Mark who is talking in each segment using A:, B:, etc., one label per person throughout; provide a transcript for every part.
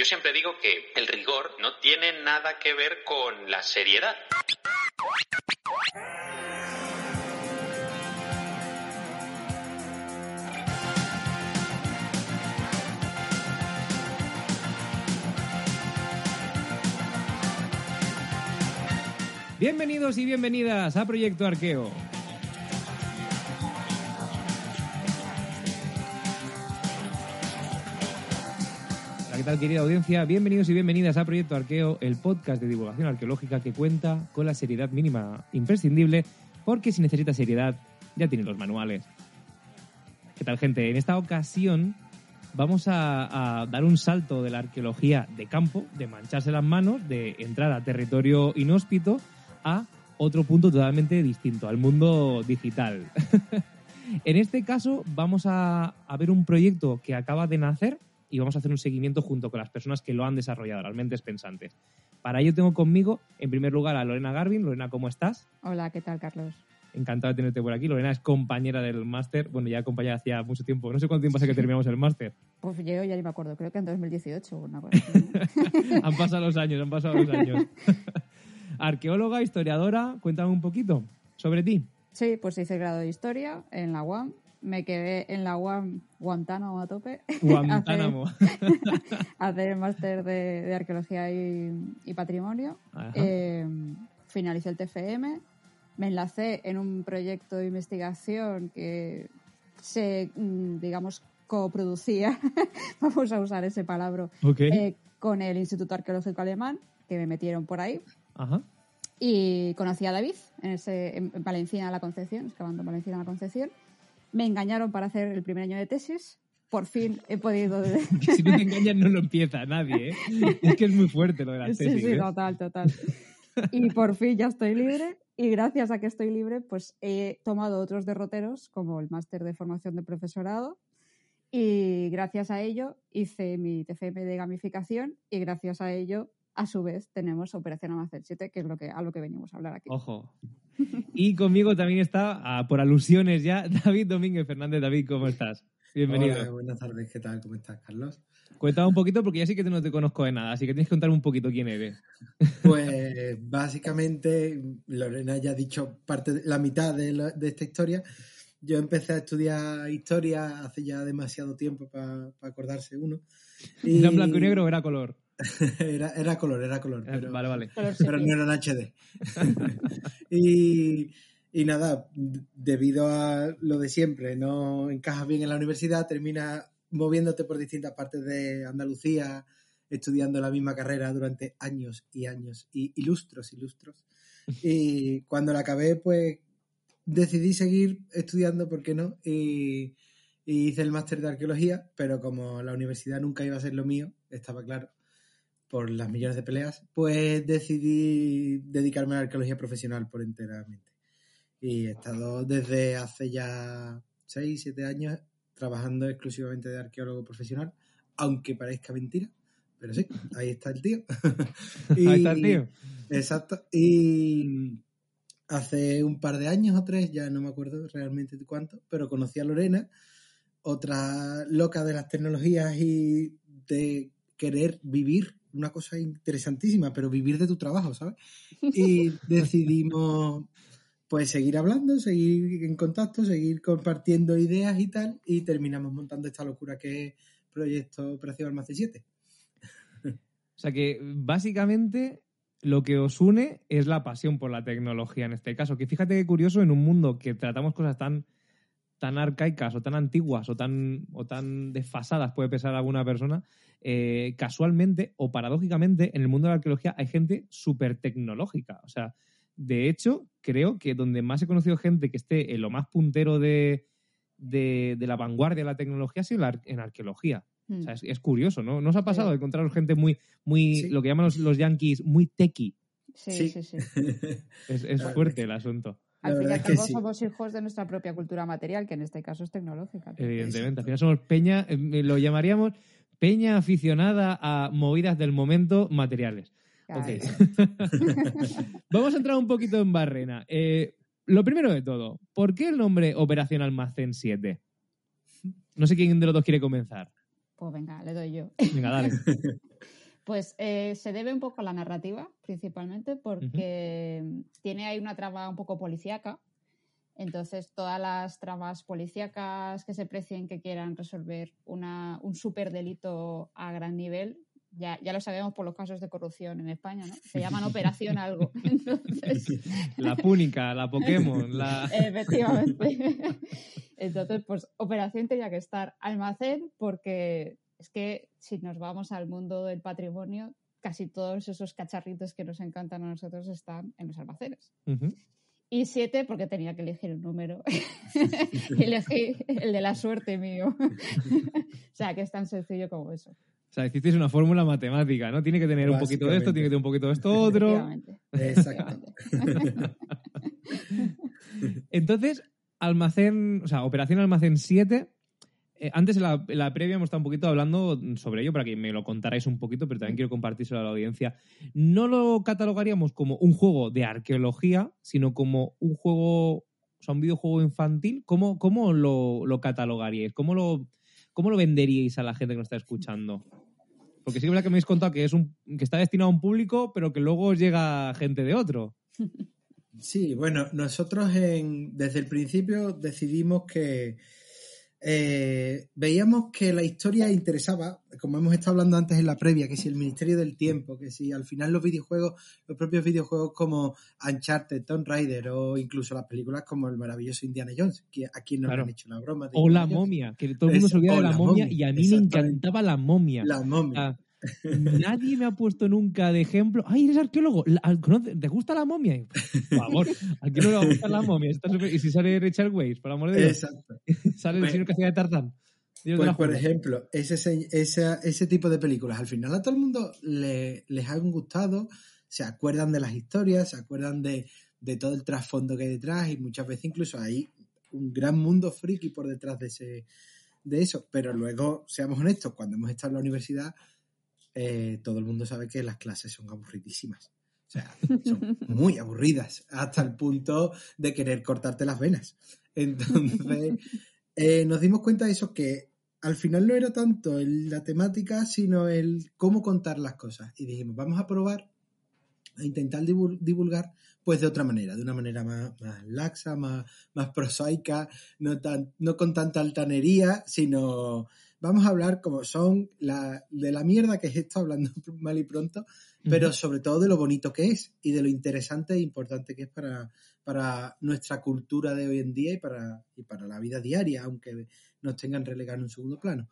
A: Yo siempre digo que el rigor no tiene nada que ver con la seriedad.
B: Bienvenidos y bienvenidas a Proyecto Arqueo. ¿Qué tal querida audiencia? Bienvenidos y bienvenidas a Proyecto Arqueo, el podcast de divulgación arqueológica que cuenta con la seriedad mínima imprescindible, porque si necesita seriedad, ya tiene los manuales. ¿Qué tal gente? En esta ocasión vamos a, a dar un salto de la arqueología de campo, de mancharse las manos, de entrar a territorio inhóspito, a otro punto totalmente distinto, al mundo digital. en este caso vamos a, a, ver un proyecto que acaba de nacer y vamos a hacer un seguimiento junto con las personas que lo han desarrollado, las mentes pensantes. Para ello tengo conmigo, en primer lugar, a Lorena Garvin. Lorena, ¿cómo estás?
C: Hola, ¿qué tal, Carlos?
B: Encantado de tenerte por aquí. Lorena es compañera del máster. Bueno, ya compañera hacía mucho tiempo. No sé cuánto tiempo hace que terminamos el máster.
C: Pues yo ya ni me acuerdo. Creo que en 2018 o una cosa
B: han pasado los años, han pasado los años. Arqueóloga, historiadora, cuéntame un poquito sobre ti.
C: Sí, pues hice el grado de historia en la UAM. Me quedé en la UAM Guantánamo a tope.
B: Guantánamo.
C: hacer, el máster de, de, arqueología y, y patrimonio. Eh, finalicé el TFM. Me enlacé en un proyecto de investigación que se, digamos, coproducía, vamos a usar ese palabra,
B: okay.
C: eh, con el Instituto Arqueológico Alemán, que me metieron por ahí.
B: Ajá.
C: Y conocí a David en, ese, en Valenciana la Concepción, excavando en Valenciana la Concepción. Me engañaron para hacer el primer año de tesis. Por fin he podido.
B: si no te engañan, no lo empieza nadie, ¿eh? Es que es muy fuerte lo de las tesis.
C: Sí, sí,
B: ¿eh?
C: total, total. Y por fin ya estoy libre. Y gracias a que estoy libre, pues he tomado otros derroteros, como el máster de formación de profesorado. Y gracias a ello hice mi TFM de gamificación. Y gracias a ello a su vez tenemos Operación Amazon 7, que es lo que, a lo que venimos a hablar aquí.
B: Ojo. Y conmigo también está, por alusiones ya, David Domínguez Fernández. David, ¿cómo estás? Bienvenido.
D: Hola, buenas tardes, ¿qué tal? ¿Cómo estás, Carlos?
B: Cuéntame un poquito porque ya sí que no te conozco de nada, así que tienes que contar un poquito quién eres.
D: Pues básicamente, Lorena ya ha dicho parte de, la mitad de, la, de, esta historia. Yo empecé a estudiar historia hace ya demasiado tiempo para pa acordarse uno.
B: Y... ¿Era en blanco y negro o era color?
D: era, era color, era color. Pero,
B: vale, vale.
D: Pero no era en HD. y, y, nada, debido a lo de siempre, no encajas bien en la universidad, terminas moviéndote por distintas partes de Andalucía, estudiando la misma carrera durante años y años, y ilustros, ilustros. Y cuando la acabé, pues decidí seguir estudiando, ¿por qué no? Y, y hice el máster de arqueología, pero como la universidad nunca iba a ser lo mío, estaba claro, por las millones de peleas, pues decidí dedicarme a la arqueología profesional por enteramente. Y he estado desde hace ya 6, 7 años trabajando exclusivamente de arqueólogo profesional, aunque parezca mentira, pero sí, ahí está el tío.
B: y, ahí está el tío.
D: Exacto. Y hace un par de años o tres, ya no me acuerdo realmente de cuánto, pero conocí a Lorena, otra loca de las tecnologías y de querer vivir una cosa interesantísima, pero vivir de tu trabajo, ¿sabes? Y decidimos pues seguir hablando, seguir en contacto, seguir compartiendo ideas y tal, y terminamos montando esta locura que es Proyecto Operación Almacén 7.
B: O sea que básicamente lo que os une es la pasión por la tecnología en este caso. Que fíjate qué curioso en un mundo que tratamos cosas tan, tan arcaicas o tan antiguas o tan, o tan desfasadas, puede pensar alguna persona, eh, casualmente o paradójicamente en el mundo de la arqueología hay gente súper tecnológica. O sea, de hecho, creo que donde más he conocido gente que esté en lo más puntero de, de, de la vanguardia de la tecnología ha sido en arqueología. O sea, es, es curioso, ¿no? ¿No os ha pasado
C: Sí.
B: de encontrar gente muy, muy
D: Sí.
B: lo que llaman los, los yankees, muy techie?
C: Sí,
D: Sí.
C: sí, sí.
B: Es, fuerte el asunto.
C: Al fin y al cabo somos hijos de nuestra propia cultura material, que en este caso es tecnológica.
B: Evidentemente. Al final somos peña, eh, lo llamaríamos peña aficionada a movidas del momento materiales. Vamos a entrar un poquito en barrena. Eh, lo primero de todo, ¿por qué el nombre Operación Almacén 7? No sé quién de los dos quiere comenzar.
C: Pues venga, le doy yo.
B: Venga, dale.
C: Pues eh, se debe un poco a la narrativa, principalmente, porque tiene ahí una trama un poco policíaca. Entonces, todas las tramas policíacas que se precien que quieran resolver una, un superdelito a gran nivel, ya, ya lo sabemos por los casos de corrupción en España, ¿no? Se llaman operación algo. Entonces,
B: La Púnica, la Pokémon, la...
C: Efectivamente. Entonces, pues operación tenía que estar almacén porque es que si nos vamos al mundo del patrimonio, casi todos esos cacharritos que nos encantan a nosotros están en los almacenes.
B: Ujú.
C: Y siete porque tenía que elegir un número. Elegí el de la suerte mío. o sea, que es tan sencillo como eso.
B: O sea, hicisteis una fórmula matemática, ¿no? Tiene que tener un poquito de esto, tiene que tener un poquito de esto otro.
C: Efectivamente.
B: Entonces, almacén, o sea, operación almacén 7. Eh, antes en la, en la previa hemos estado un poquito hablando sobre ello para que me lo contarais un poquito, pero también quiero compartírselo a la audiencia. No lo catalogaríamos como un juego de arqueología, sino como un juego, o sea, un videojuego infantil. ¿Cómo, cómo lo, lo catalogaríais? ¿Cómo lo, ¿Cómo lo venderíais a la gente que nos está escuchando? Porque sí que es verdad que me habéis contado que, es un, que está destinado a un público, pero que luego os llega gente de otro.
D: Sí, bueno, nosotros en- desde el principio decidimos que eh, veíamos que la historia interesaba, como hemos estado hablando antes en la previa, que si el Ministerio del Tiempo, que si al final los videojuegos, los propios videojuegos como Uncharted, Tomb Raider o incluso las películas como el maravilloso Indiana Jones, que a quien no le
B: Claro.
D: han hecho la broma. de
B: O la
D: Jones.
B: momia, que todo el mundo se olvida de la momia,
D: momia,
B: y a mí me encantaba la momia.
D: La momia.
B: Ah, nadie me ha puesto nunca de ejemplo. ¡Ay, eres arqueólogo! La- ¿conoce- ¿Te gusta la momia? Por favor, ¿a quién no le va a gustar la momia? Está y si sale Richard Weisz, por amor de Dios,
D: Exacto.
B: sale el
D: Pues-
B: señor que hacía de Tarzán.
D: Pues, por ejemplo, ese, se- esa- ese tipo de películas, al final a todo el mundo le- les han gustado, se acuerdan de las historias, se acuerdan de, de todo el trasfondo que hay detrás y muchas veces incluso hay un gran mundo friki por detrás de, ese, de eso. Pero luego, seamos honestos, cuando hemos estado en la universidad, eh, todo el mundo sabe que las clases son aburridísimas. O sea, son muy aburridas, hasta el punto de querer cortarte las venas. Entonces, eh, nos dimos cuenta de eso, que al final no era tanto el- la temática, sino el cómo contar las cosas. Y dijimos, vamos a probar a intentar divul- divulgar pues de otra manera, de una manera más, más laxa, más, más prosaica, no, tan, no con tanta altanería, sino vamos a hablar como son la, de la mierda que es esto, hablando mal y pronto, pero sobre todo de lo bonito que es y de lo interesante e importante que es para, para nuestra cultura de hoy en día y para, y para la vida diaria, aunque nos tengan relegado en un segundo plano.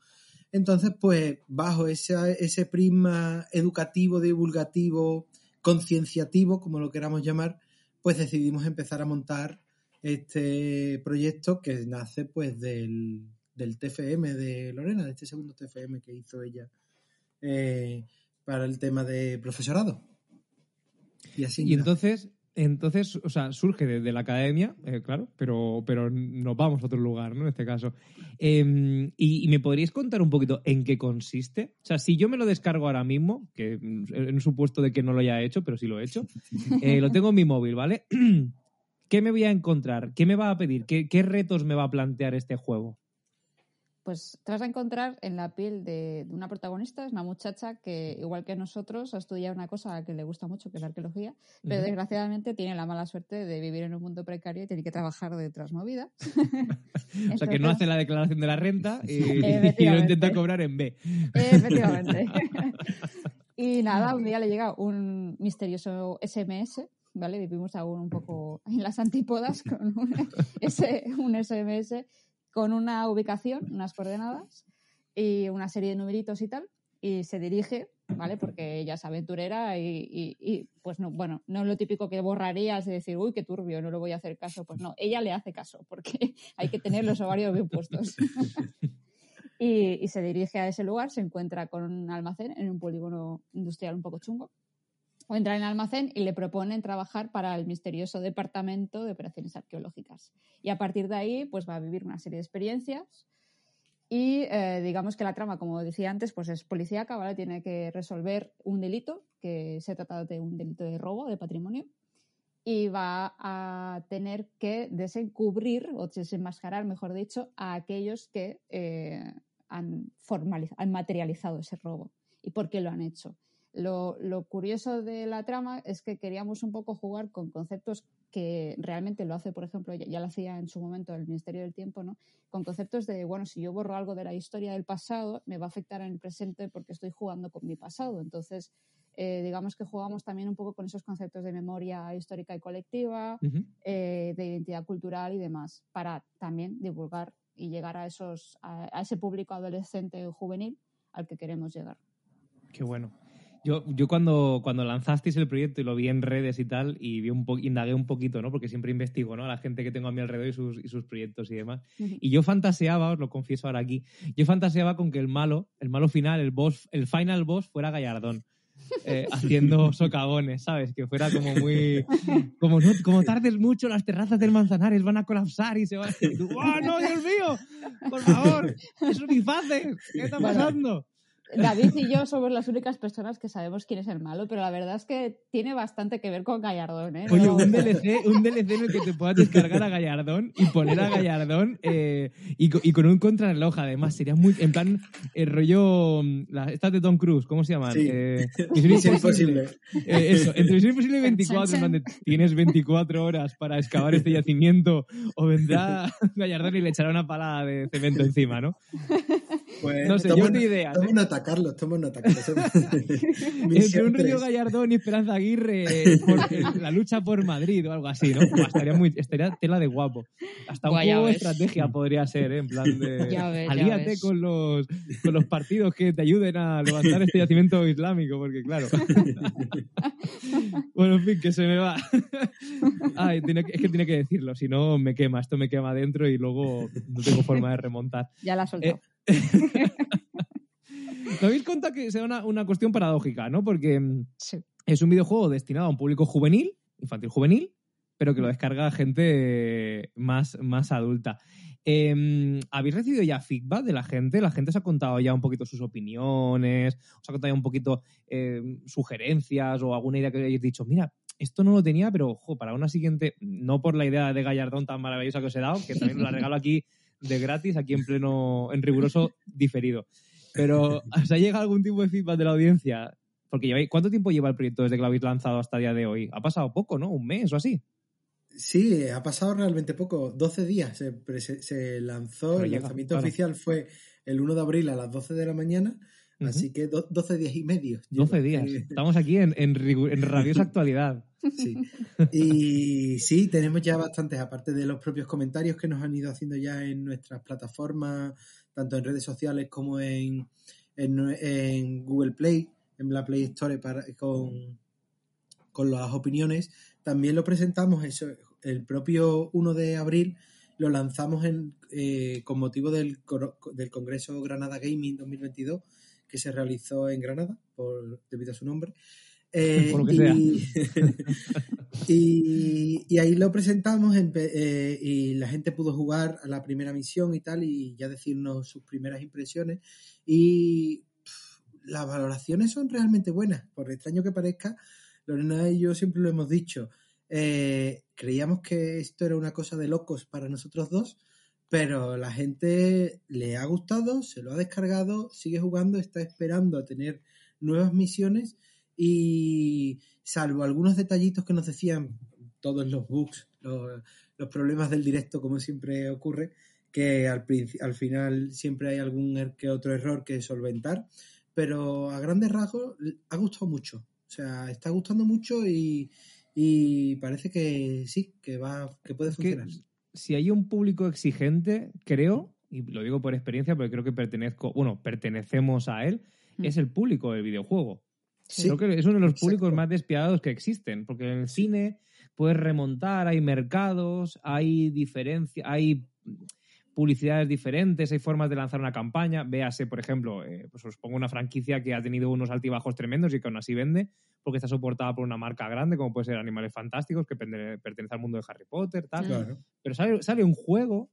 D: Entonces, pues, bajo ese, ese prisma educativo, divulgativo, concienciativo, como lo queramos llamar, pues decidimos empezar a montar este proyecto que nace pues del, del TFM de Lorena, de este segundo TFM que hizo ella eh, para el tema de profesorado. Y así.
B: Y entonces, entonces, o sea, surge desde la academia, eh, claro, pero, pero nos vamos a otro lugar, ¿no? En este caso. Eh, y, y me podríais contar un poquito en qué consiste? O sea, si yo me lo descargo ahora mismo, que en un supuesto de que no lo haya hecho, pero sí lo he hecho, eh, lo tengo en mi móvil, ¿vale? ¿Qué me voy a encontrar? ¿Qué me va a pedir? ¿Qué, qué retos me va a plantear este juego?
C: Pues te vas a encontrar en la piel de, de una protagonista, es una muchacha que, igual que nosotros, ha estudiado una cosa que le gusta mucho, que es la arqueología, pero desgraciadamente tiene la mala suerte de vivir en un mundo precario y tiene que trabajar de otras movidas.
B: O sea, que no hace la declaración de la renta y, y lo intenta cobrar en B.
C: Efectivamente. y nada, un día le llega un misterioso SMS, ¿vale? Vivimos aún un poco en las antípodas con un, ese- un SMS con una ubicación, unas coordenadas y una serie de numeritos y tal, y se dirige, ¿vale? Porque ella es aventurera y, y- y, pues no, bueno, no es lo típico que borrarías de decir, uy, qué turbio, no le voy a hacer caso. Pues no, ella le hace caso, porque hay que tener los ovarios bien puestos. Y, y se dirige a ese lugar, se encuentra con un almacén en un polígono industrial un poco chungo. Entra en el almacén y le proponen trabajar para el misterioso Departamento de Operaciones Arqueológicas. Y a partir de ahí, pues va a vivir una serie de experiencias. Y eh, digamos que la trama, como decía antes, pues es policíaca, ¿vale? Tiene que resolver un delito, que se trata de un delito de robo de patrimonio y va a tener que desencubrir o desenmascarar, mejor dicho, a aquellos que eh, han, han materializado ese robo y por qué lo han hecho. Lo, lo, curioso de la trama es que queríamos un poco jugar con conceptos que realmente lo hace, por ejemplo, ya, ya, lo hacía en su momento el Ministerio del Tiempo, ¿no? Con conceptos de, bueno, si yo borro algo de la historia del pasado, me va a afectar en el presente porque estoy jugando con mi pasado. Entonces, eh, digamos que jugamos también un poco con esos conceptos de memoria histórica y colectiva, uh -huh. eh, de identidad cultural y demás, para también divulgar y llegar a, esos, a, a ese público adolescente o juvenil al que queremos llegar.
B: Qué bueno. Yo, yo cuando, cuando lanzasteis el proyecto y lo vi en redes y tal, y vi un po indagué un poquito, ¿no? Porque siempre investigo, ¿no? A la gente que tengo a mi alrededor y sus, y sus proyectos y demás. Uh -huh. Y yo fantaseaba, os lo confieso ahora aquí, yo fantaseaba con que el malo, el malo final, el boss, el final boss fuera Gallardón. Eh, haciendo socavones, ¿sabes? Que fuera como muy. Como, no, como tardes mucho, las terrazas del Manzanares van a colapsar y se van a. ¡Oh, no, Dios mío! ¡Por favor! ¡Es bifaces! ¿Qué está pasando?
C: David y yo somos las únicas personas que sabemos quién es el malo, pero la verdad es que tiene bastante que ver con Gallardón. ¿eh?
B: Oye, un DLC, un DLC en el que te puedas descargar a Gallardón y poner a Gallardón eh, y, y, con un contrarreloj, además. Sería muy. En plan, el rollo. La, estas de Tom Cruise, ¿cómo se llaman?
D: Sí.
B: Eh,
D: Misión Imposible.
B: Eh, eso, entre Misión Imposible y 24, en donde tienes 24 horas para excavar este yacimiento o vendrá Gallardón y le echará una palada de cemento encima, ¿no?
D: Pues,
B: no sé, yo te ideas.
D: Toma nota, Carlos, toma nota, Carlos.
B: Entre un Río Gallardón y Esperanza Aguirre, por, la lucha por Madrid o algo así, ¿no? Pues estaría, muy, estaría tela de guapo. Hasta un poco de estrategia podría ser, ¿eh? En plan de.
C: Ya ves,
B: alíate
C: ya ves.
B: con, los, con los partidos que te ayuden a levantar este yacimiento islámico, porque claro. bueno, en fin, que se me va. Ay, tiene, es que tiene que decirlo, si no me quema, esto me quema dentro y luego no tengo forma de remontar.
C: Ya la has soltado.
B: Eh, ¿Te habéis contado que sea una, una, cuestión paradójica, ¿no? Porque mm,
C: sí.
B: es un videojuego destinado a un público juvenil, infantil juvenil, pero que lo descarga gente más, más adulta. Eh, ¿Habéis recibido ya feedback de la gente? ¿La gente se ha contado ya un poquito sus opiniones? ¿Os ha contado ya un poquito eh, sugerencias o alguna idea que hayáis dicho? Mira, esto no lo tenía, pero ojo, para una siguiente, no por la idea de Gallardón tan maravillosa que os he dado, que también os la regalo aquí de gratis, aquí en pleno, en riguroso diferido. Pero, ¿os ha llegado algún tipo de feedback de la audiencia? Porque lleváis, ¿cuánto tiempo lleva el proyecto desde que lo habéis lanzado hasta el día de hoy? Ha pasado poco, ¿no? Un mes o así.
D: Sí, ha pasado realmente poco, 12 días. Se, se, se lanzó, Pero el llega, lanzamiento claro. oficial fue el 1 de abril a las 12 de la mañana, uh -huh. así que do, 12 días y medio.
B: 12 días. Estamos aquí en, en, en rabiosa actualidad.
D: Sí. Y sí, tenemos ya bastantes, aparte de los propios comentarios que nos han ido haciendo ya en nuestras plataformas, tanto en redes sociales como en, en, en Google Play, en la Play Store para, con, con las opiniones. También lo presentamos eso, el propio 1 de abril, lo lanzamos en, eh, con motivo del, del Congreso Granada Gaming 2022 que se realizó en Granada, por, debido a su nombre. Eh, y, y, y, ahí lo presentamos en, eh, y la gente pudo jugar a la primera misión y tal y ya decirnos sus primeras impresiones. Y pff, las valoraciones son realmente buenas, por extraño que parezca, Lorena y yo siempre lo hemos dicho, eh, creíamos que esto era una cosa de locos para nosotros dos, pero la gente le ha gustado, se lo ha descargado, sigue jugando, está esperando a tener nuevas misiones y salvo algunos detallitos que nos decían todos los bugs, los, los problemas del directo, como siempre ocurre, que al, al, final siempre hay algún er, que otro error que solventar, pero a grandes rasgos ha gustado mucho. O sea, está gustando mucho y, y parece que sí, que va, que puede
B: es
D: funcionar.
B: Que, si hay un público exigente, creo, y lo digo por experiencia, porque creo que pertenezco, bueno, pertenecemos a él, mm. es el público del videojuego. Sí, Creo que es uno de los públicos exacto. más despiadados que existen, porque en el cine puedes remontar, hay mercados, hay diferencia, hay publicidades diferentes, hay formas de lanzar una campaña. Véase, por ejemplo, eh, pues os pongo una franquicia que ha tenido unos altibajos tremendos y que aún así vende, porque está soportada por una marca grande, como puede ser Animales Fantásticos, que pertenece al mundo de Harry Potter, tal. Pero sale, sale un juego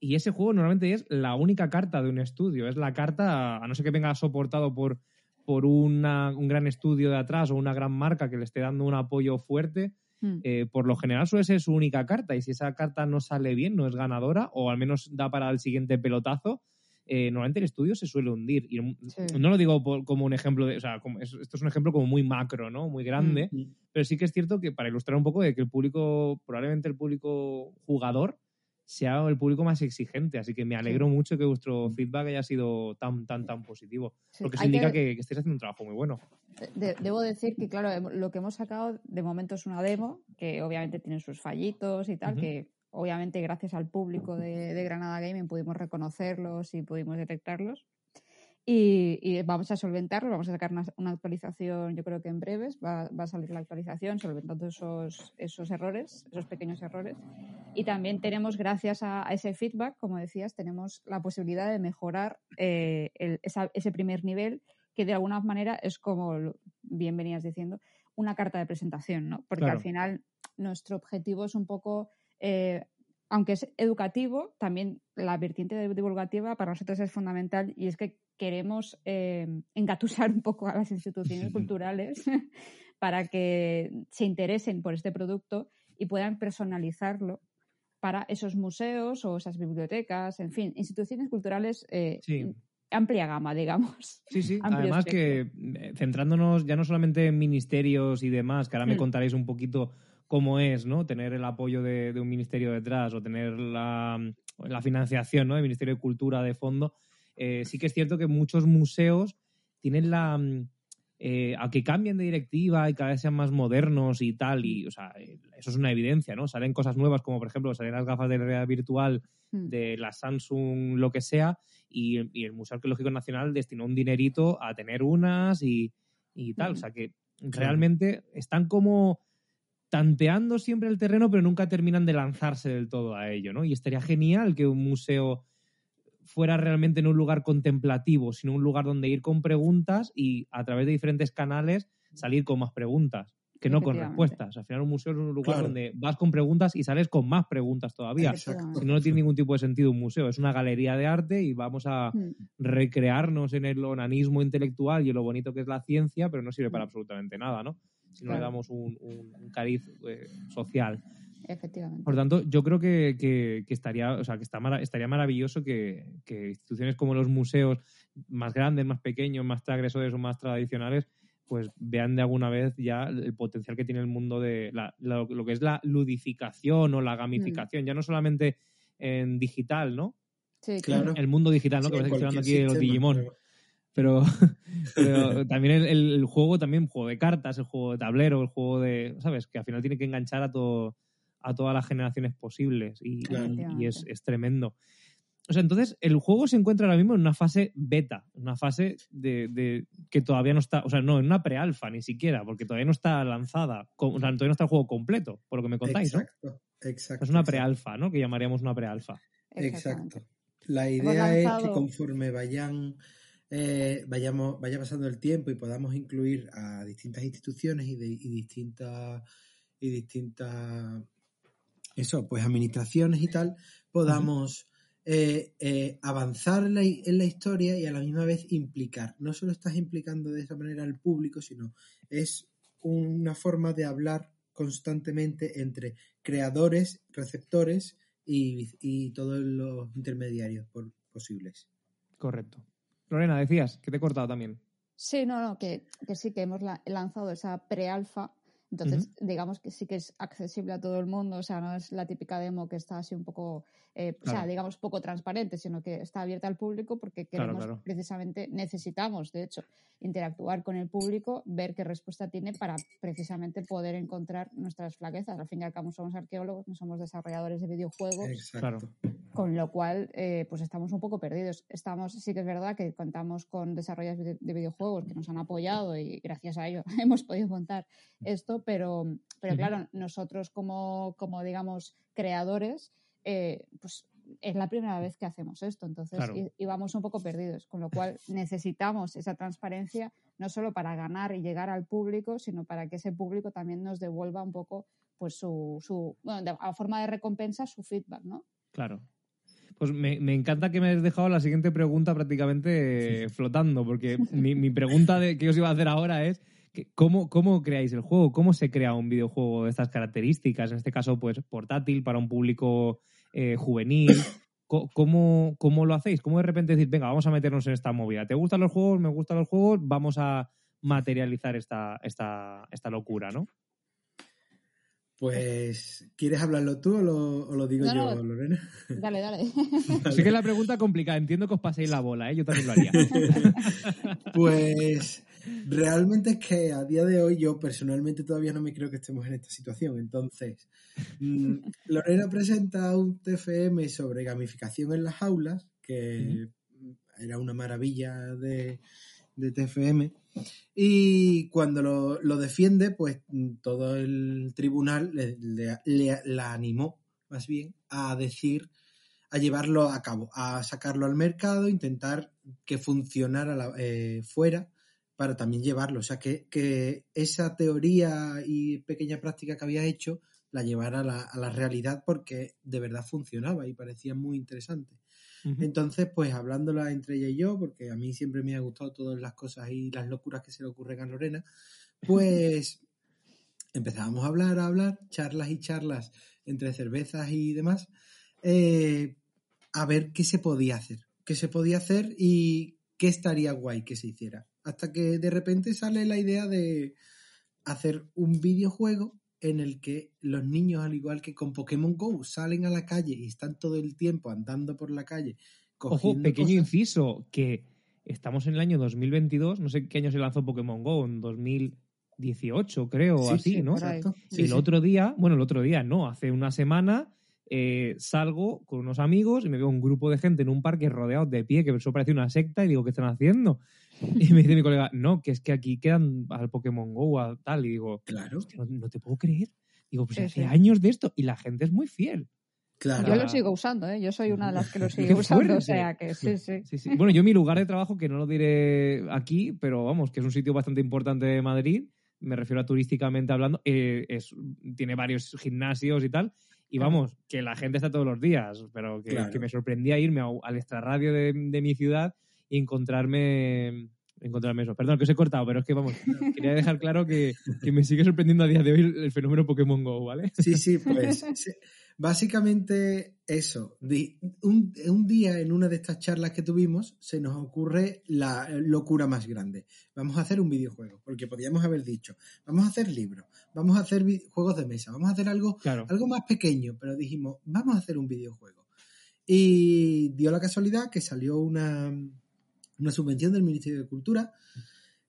B: y ese juego normalmente es la única carta de un estudio. Es la carta, a no ser que venga soportado por, por un gran estudio de atrás o una gran marca que le esté dando un apoyo fuerte. Hmm. Eh, por lo general suele ser su única carta y si esa carta no sale bien, no es ganadora o al menos da para el siguiente pelotazo, eh, normalmente el estudio se suele hundir. Y No lo digo como un ejemplo de, o sea, esto es un ejemplo como muy macro, ¿no? Muy grande, pero sí que es cierto que para ilustrar un poco de que el público, probablemente el público jugador, sea el público más exigente. Así que me alegro mucho que vuestro feedback haya sido tan, tan, tan positivo. Porque eso indica que... estéis haciendo un trabajo muy bueno.
C: debo decir que, claro, lo que hemos sacado de momento es una demo, que obviamente tiene sus fallitos y tal, que obviamente gracias al público de, de Granada Gaming pudimos reconocerlos y pudimos detectarlos. Y, vamos a solventarlo, vamos a sacar una, actualización, yo creo que en breves va, a salir la actualización solventando esos, esos errores, esos pequeños errores. Y también tenemos, gracias a, ese feedback, como decías, tenemos la posibilidad de mejorar eh, ese primer nivel, que de alguna manera es como, bien venías diciendo, una carta de presentación, ¿no? Porque al final nuestro objetivo es un poco... Eh, aunque es educativo, también la vertiente divulgativa para nosotros es fundamental y es que queremos eh, engatusar un poco a las instituciones culturales para que se interesen por este producto y puedan personalizarlo para esos museos o esas bibliotecas, en fin, instituciones culturales eh, amplia gama, digamos.
B: Sí, sí. Además que eh, centrándonos ya no solamente en ministerios y demás, que ahora me mm. contaréis un poquito cómo es, ¿no? Tener el apoyo de, un ministerio detrás o tener la, la financiación, ¿no? Del Ministerio de Cultura de fondo, eh, sí que es cierto que muchos museos tienen la... Eh, a que cambien de directiva y cada vez sean más modernos y tal, y o sea, eh, eso es una evidencia, ¿no? Salen cosas nuevas como por ejemplo salen las gafas de realidad virtual hmm. de la Samsung, lo que sea, y, el Museo Arqueológico Nacional destinó un dinerito a tener unas y, tal, o sea que realmente están como tanteando siempre el terreno, pero nunca terminan de lanzarse del todo a ello, ¿no? Y estaría genial que un museo fuera realmente en un lugar contemplativo, sino un lugar donde ir con preguntas y a través de diferentes canales salir con más preguntas, que no con respuestas. Al final un museo es un lugar donde vas con preguntas y sales con más preguntas todavía. Si no, no tiene ningún tipo de sentido un museo. Es una galería de arte y vamos a hmm. recrearnos en el onanismo intelectual y en lo bonito que es la ciencia, pero no sirve para hmm. absolutamente nada, ¿no? Si no le damos un, cariz eh, social.
C: Efectivamente.
B: Por tanto, yo creo que, estaría, o sea, que está estaría maravilloso que, instituciones como los museos más grandes, más pequeños, más transgresores o más tradicionales, pues vean de alguna vez ya el potencial que tiene el mundo de lo, que es la ludificación o la gamificación, mm. ya no solamente en digital, ¿no?
C: Sí, claro.
B: El mundo digital, ¿no? que estoy hablando aquí de los Digimon. Pero, también el, el, juego, también juego de cartas, el juego de tablero, el juego de, ¿sabes? Que al final tiene que enganchar a todo, a todas las generaciones posibles y, es, tremendo. O sea, entonces el juego se encuentra ahora mismo en una fase beta, una fase de, que todavía no está, o sea, no, en una pre-alfa ni siquiera, porque todavía no está lanzada, o sea, todavía no está el juego completo, por lo que me contáis,
D: exacto, Exacto.
B: Es una pre-alfa, ¿no? Que llamaríamos una pre-alfa.
D: Exacto. La idea es que conforme vayan, eh, vayamos, vaya pasando el tiempo y podamos incluir a distintas instituciones y, de, y distintas y distintas eso, pues administraciones y tal, podamos eh, eh, avanzar en la, historia y a la misma vez implicar. No solo estás implicando de esa manera al público, sino es una forma de hablar constantemente entre creadores, receptores y, todos los intermediarios posibles.
B: Correcto. Lorena, decías que te he cortado también.
C: Sí, no, no, que, que sí que hemos lanzado esa pre-alfa entonces, digamos que sí que es accesible a todo el mundo, o sea, no es la típica demo que está así un poco, eh, o sea, digamos, poco transparente, sino que está abierta al público porque queremos, precisamente, necesitamos, de hecho, interactuar con el público, ver qué respuesta tiene para precisamente poder encontrar nuestras flaquezas. Al fin y al cabo somos arqueólogos, no somos desarrolladores de videojuegos.
D: Exacto.
C: Con lo cual, eh, pues estamos un poco perdidos. Estamos, sí que es verdad que contamos con desarrolladores de videojuegos que nos han apoyado y gracias a ello hemos podido contar esto, pero, pero claro, nosotros como, como digamos, creadores, eh, pues es la primera vez que hacemos esto, entonces
B: Claro.
C: íbamos un poco perdidos, con lo cual necesitamos esa transparencia no solo para ganar y llegar al público, sino para que ese público también nos devuelva un poco pues su, su bueno, de- a forma de recompensa su feedback, ¿no?
B: Claro. Pues me, me encanta que me hayas dejado la siguiente pregunta prácticamente eh, flotando, porque mi, mi pregunta de, que os iba a hacer ahora es que ¿cómo, ¿cómo creáis el juego? ¿Cómo se crea un videojuego de estas características? En este caso, pues portátil, para un público eh, juvenil. ¿Cómo, ¿Cómo lo hacéis? ¿Cómo de repente decir, venga, vamos a meternos en esta movida? ¿Te gustan los juegos? ¿Me gustan los juegos? Vamos a materializar esta, esta, esta locura, ¿no?
D: Pues, ¿quieres hablarlo tú o lo, o lo digo
C: No,
D: yo,
C: no.
D: Lorena?
C: Dale, dale.
B: Sé que es la pregunta complicada, entiendo que os paséis la bola, ¿eh? yo también lo haría.
D: Pues realmente es que a día de hoy yo personalmente todavía no me creo que estemos en esta situación. Entonces, mm, Lorena presenta un TFM sobre gamificación en las aulas, que era una maravilla de, de TFM. Y cuando lo, lo defiende, pues todo el tribunal le, le- le- la animó, más bien, a decir, a llevarlo a cabo, a sacarlo al mercado, intentar que funcionara la- eh, fuera para también llevarlo. O sea, que, que esa teoría y pequeña práctica que había hecho la llevara a la, a la realidad porque de verdad funcionaba y parecía muy interesante. Entonces, pues hablándola entre ella y yo, porque a mí siempre me ha gustado todas las cosas y las locuras que se le ocurren a Lorena, pues empezábamos a hablar, a hablar, charlas y charlas entre cervezas y demás, eh, a ver qué se podía hacer, qué se podía hacer y qué estaría guay que se hiciera. Hasta que de repente sale la idea de hacer un videojuego en el que los niños, al igual que con Pokémon Go, salen a la calle y están todo el tiempo andando por la calle.
B: Ojo,
D: cogiendo
B: pequeño
D: cosas.
B: inciso, que estamos en el año 2022, no sé qué año se lanzó Pokémon Go, en 2018 creo,
D: Sí,
B: así,
D: sí,
B: ¿no?
D: exacto.
B: Y
D: Sí,
B: el
D: sí.
B: otro día, bueno, el otro día no, hace una semana eh, salgo con unos amigos y me veo un grupo de gente en un parque rodeados de pie, que eso parece una secta, y digo, ¿qué están haciendo? Y me dice mi colega, no, que es que aquí quedan al Pokémon Go, a tal, y digo,
D: Claro,
B: "Hostia, no, no te puedo creer. Digo, pues
C: Sí,
B: hace
C: sí.
B: años de esto y la gente es muy fiel.
D: claro.
C: Yo lo sigo usando, ¿eh? Yo soy una de las que lo sigue usando,
B: fuerte.
C: o sea que sí, sí.
B: Sí, sí. Bueno, yo mi lugar de trabajo, que no lo diré aquí, pero vamos, que es un sitio bastante importante de Madrid, me refiero a turísticamente hablando, eh, es, tiene varios gimnasios y tal, y vamos, que la gente está todos los días, pero que,
D: Claro.
B: que me sorprendía irme a- al extrarradio de, de mi ciudad y encontrarme encontrarme eso. Perdón, que os he cortado, pero es que vamos, quería dejar claro que, que me sigue sorprendiendo a día de hoy el, fenómeno Pokémon Go, ¿vale?
D: Sí, sí, pues sí. Básicamente eso. Un, un día en una de estas charlas que tuvimos se nos ocurre la locura más grande. Vamos a hacer un videojuego, porque podíamos haber dicho, vamos a hacer libros, vamos a hacer juegos de mesa, vamos a hacer algo,
B: Claro.
D: algo más pequeño, pero dijimos, vamos a hacer un videojuego. Y dio la casualidad que salió una, una subvención del Ministerio de Cultura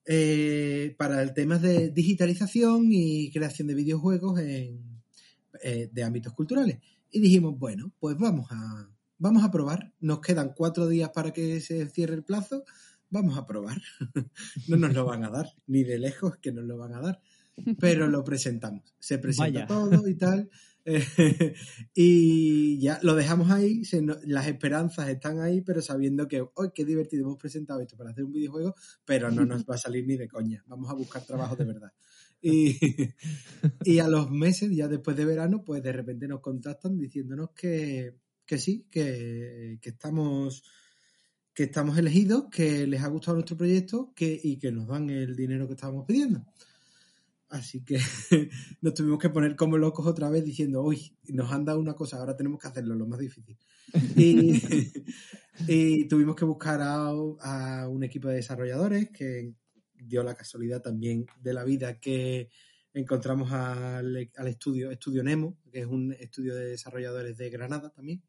D: eh, para el tema de digitalización y creación de videojuegos en, eh, de ámbitos culturales. Y dijimos, bueno, pues vamos a, vamos a probar. Nos quedan cuatro días para que se cierre el plazo. Vamos a probar. no nos lo van a dar, ni de lejos que nos lo van a dar. Pero lo presentamos. Se presenta
B: Vaya.
D: todo y tal. eh, y ya lo dejamos ahí. se no- las esperanzas están ahí, pero sabiendo que, hoy qué divertido! Hemos presentado esto para hacer un videojuego, pero no nos va a salir ni de coña. Vamos a buscar trabajo de verdad. Y, y a los meses, ya después de verano, pues de repente nos contactan diciéndonos que, que sí, que, que estamos que estamos elegidos, que les ha gustado nuestro proyecto que, y que nos dan el dinero que estábamos pidiendo. Así que nos tuvimos que poner como locos otra vez diciendo, uy, nos han dado una cosa, ahora tenemos que hacerlo, lo más difícil. Y, y tuvimos que buscar a, a un equipo de desarrolladores que dio la casualidad también de la vida que encontramos al, al estudio, Estudio Nemo, que es un estudio de desarrolladores de Granada también.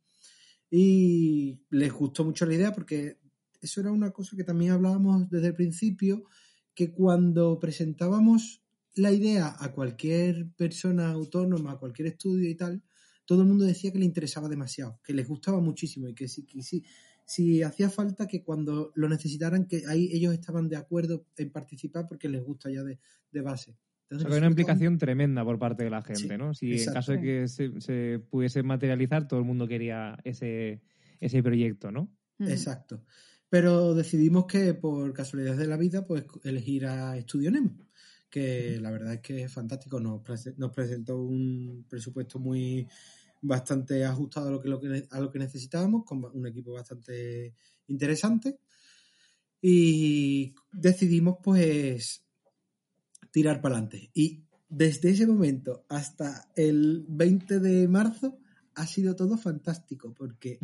D: Y les gustó mucho la idea porque eso era una cosa que también hablábamos desde el principio, que cuando presentábamos la idea a cualquier persona autónoma, a cualquier estudio y tal, todo el mundo decía que le interesaba demasiado, que les gustaba muchísimo y que sí, que sí, si hacía falta que cuando lo necesitaran, que ahí ellos estaban de acuerdo en participar porque les gusta ya de, de base.
B: o sea, que hay una implicación tremenda por parte de la gente,
D: Sí,
B: ¿no? Si en
D: exacto.
B: caso de que se, se pudiese materializar, todo el mundo quería ese, ese proyecto, ¿no?
D: Exacto. Pero decidimos que por casualidad de la vida, pues elegir a Estudio Nemo, que la verdad es que es fantástico. Nos, nos presentó un presupuesto muy bastante ajustado a lo que, lo que- a lo que necesitábamos, con un equipo bastante interesante. Y decidimos pues tirar para adelante. Y desde ese momento hasta el 20 de marzo ha sido todo fantástico porque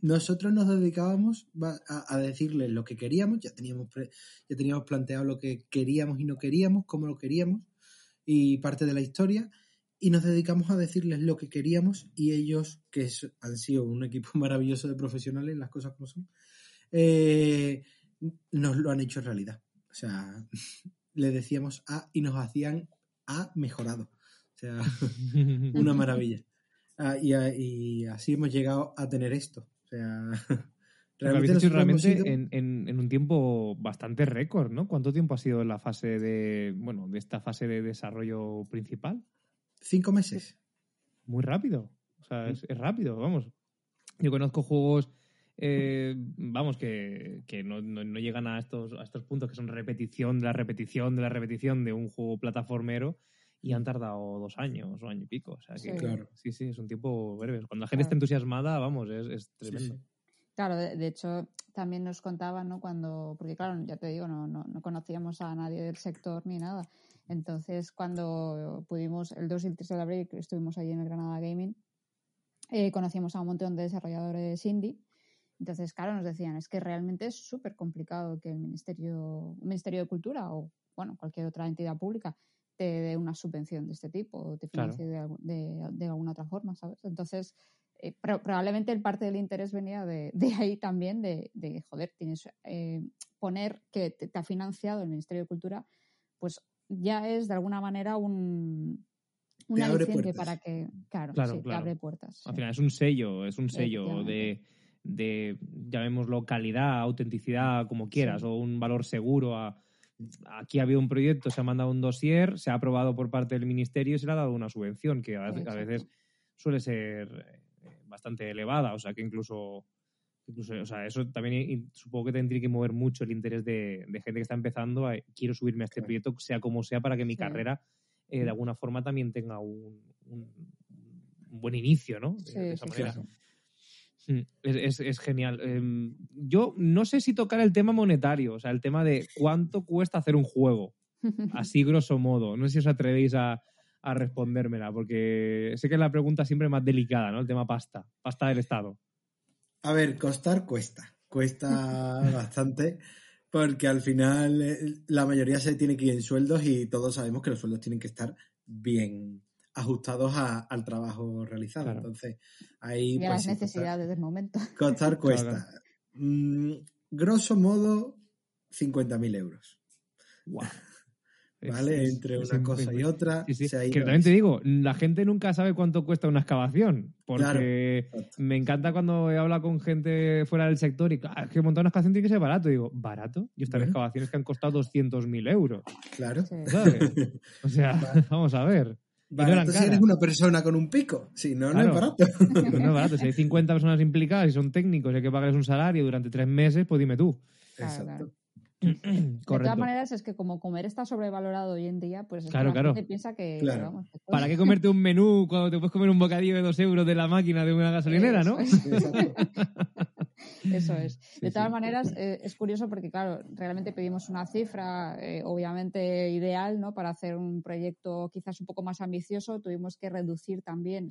D: nosotros nos dedicábamos a decirles lo que queríamos, ya teníamos, pre- ya teníamos planteado lo que queríamos y no queríamos, cómo lo queríamos y parte de la historia y nos dedicamos a decirles lo que queríamos y ellos, que es- han sido un equipo maravilloso de profesionales, las cosas como son, eh, nos lo han hecho realidad. O sea, le decíamos A y nos hacían A mejorado. O sea, una maravilla. Ah, y, así hemos llegado a tener esto. O sea,
B: hecho realmente
D: ido
B: en, en- en un tiempo bastante récord, ¿no? ¿Cuánto tiempo ha sido la fase de, bueno, de esta fase de desarrollo principal?
D: Cinco meses.
B: Muy rápido. O sea, es, es rápido, vamos. Yo conozco juegos, eh, vamos, que, que no, no- no llegan a estos, a estos puntos que son repetición de la repetición de la repetición de un juego plataformero y han tardado dos años o año y pico. O sea que,
C: Sí.
D: Claro.
B: sí, sí, es un tiempo breve. Cuando la gente está
C: Claro.
B: entusiasmada, vamos, es, es
D: Sí,
B: tremendo.
D: sí.
C: Claro, de, de hecho, también nos contaban, ¿no? Cuando, porque claro, ya te digo, no, no, no conocíamos a nadie del sector ni nada. Entonces, cuando pudimos, el 2 y el 3 de abril, estuvimos allí en el Granada Gaming, eh, conocimos a un montón de desarrolladores indie. Entonces, claro, nos decían, es que realmente es súper complicado que el Ministerio, un Ministerio de Cultura o, bueno, cualquier otra entidad pública te dé una subvención de este tipo o te
B: Claro.
C: financie de, de- de alguna otra forma, ¿sabes? Entonces, eh, pro- probablemente el parte del interés venía de, de ahí también, de, de, joder, tienes eh, poner que te, te ha financiado el Ministerio de Cultura, pues ya es de alguna manera un, un aliciente para que, claro,
B: Claro,
C: sí, te
B: claro.
C: abre puertas.
B: Al
C: sí.
B: final es un sello, es un sello de, de, llamémoslo, calidad, autenticidad, como quieras,
C: Sí.
B: o un valor seguro a... Aquí ha habido un proyecto, se ha mandado un dossier, se ha aprobado por parte del ministerio y se le ha dado una subvención que a veces, a veces suele ser eh, bastante elevada, o sea que incluso, incluso o sea, eso también supongo que tendría que mover mucho el interés de, de gente que está empezando a quiero subirme a este
D: Claro.
B: proyecto, sea como sea, para que mi
C: Sí.
B: carrera eh, de alguna forma también tenga un, un- un buen inicio, ¿no? De,
C: Sí,
B: de esa
C: sí,
B: manera.
C: sí.
B: Mm, Es, es- es genial. Em, yo no sé si tocar el tema monetario, o sea, el tema de cuánto cuesta hacer un juego, así grosso modo. No sé si os atrevéis a, a respondérmela, porque sé que es la pregunta siempre más delicada, ¿no? El tema pasta, pasta del Estado.
D: A ver, costar cuesta. Cuesta bastante porque al final eh, la mayoría se tiene que ir en sueldos y todos sabemos que los sueldos tienen que estar bien ajustados a- al trabajo realizado.
B: Claro.
D: Entonces, ahí
C: Y a
D: pues,
C: las
D: sí, costar-
C: necesidades del momento.
D: Costar cuesta.
B: Claro,
D: Mm, grosso modo, 50.000 euros.
B: Guau.
D: ¿Vale?
B: es-
D: Entre
B: es
D: una cosa y otra.
B: Sí, sí.
D: se ha ido
B: Que también te digo, la gente nunca sabe cuánto cuesta una excavación. Porque me encanta cuando he hablado con gente fuera del sector y "Ah, es que montar una excavación tiene que ser barato. Y digo, ¿barato? Yo están
D: Bueno.
B: excavaciones que han costado 200.000 euros.
D: Claro.
B: ¿Sabes? O sea,
D: Vale.
B: vamos a ver.
D: Barato si eres una persona con un pico. Si no, no es barato.
B: No es barato. Si hay 50 personas implicadas y son técnicos y hay que pagarles un salario durante tres meses, pues dime tú.
D: Exacto.
C: claro. De todas maneras, es que como comer está sobrevalorado hoy en día, pues es que
B: Claro,
C: la
B: claro.
C: gente piensa que,
D: Claro.
C: vamos, que todo-
B: ¿Para qué comerte un menú cuando te puedes comer un bocadillo de dos euros de la máquina de una gasolinera, no?
C: Eso es.
D: Exacto.
C: Eso es. De todas
B: sí.
C: maneras, eh, es curioso porque, claro, realmente pedimos una cifra, eh, obviamente ideal, ¿no? Para hacer un proyecto quizás un poco más ambicioso, tuvimos que reducir también.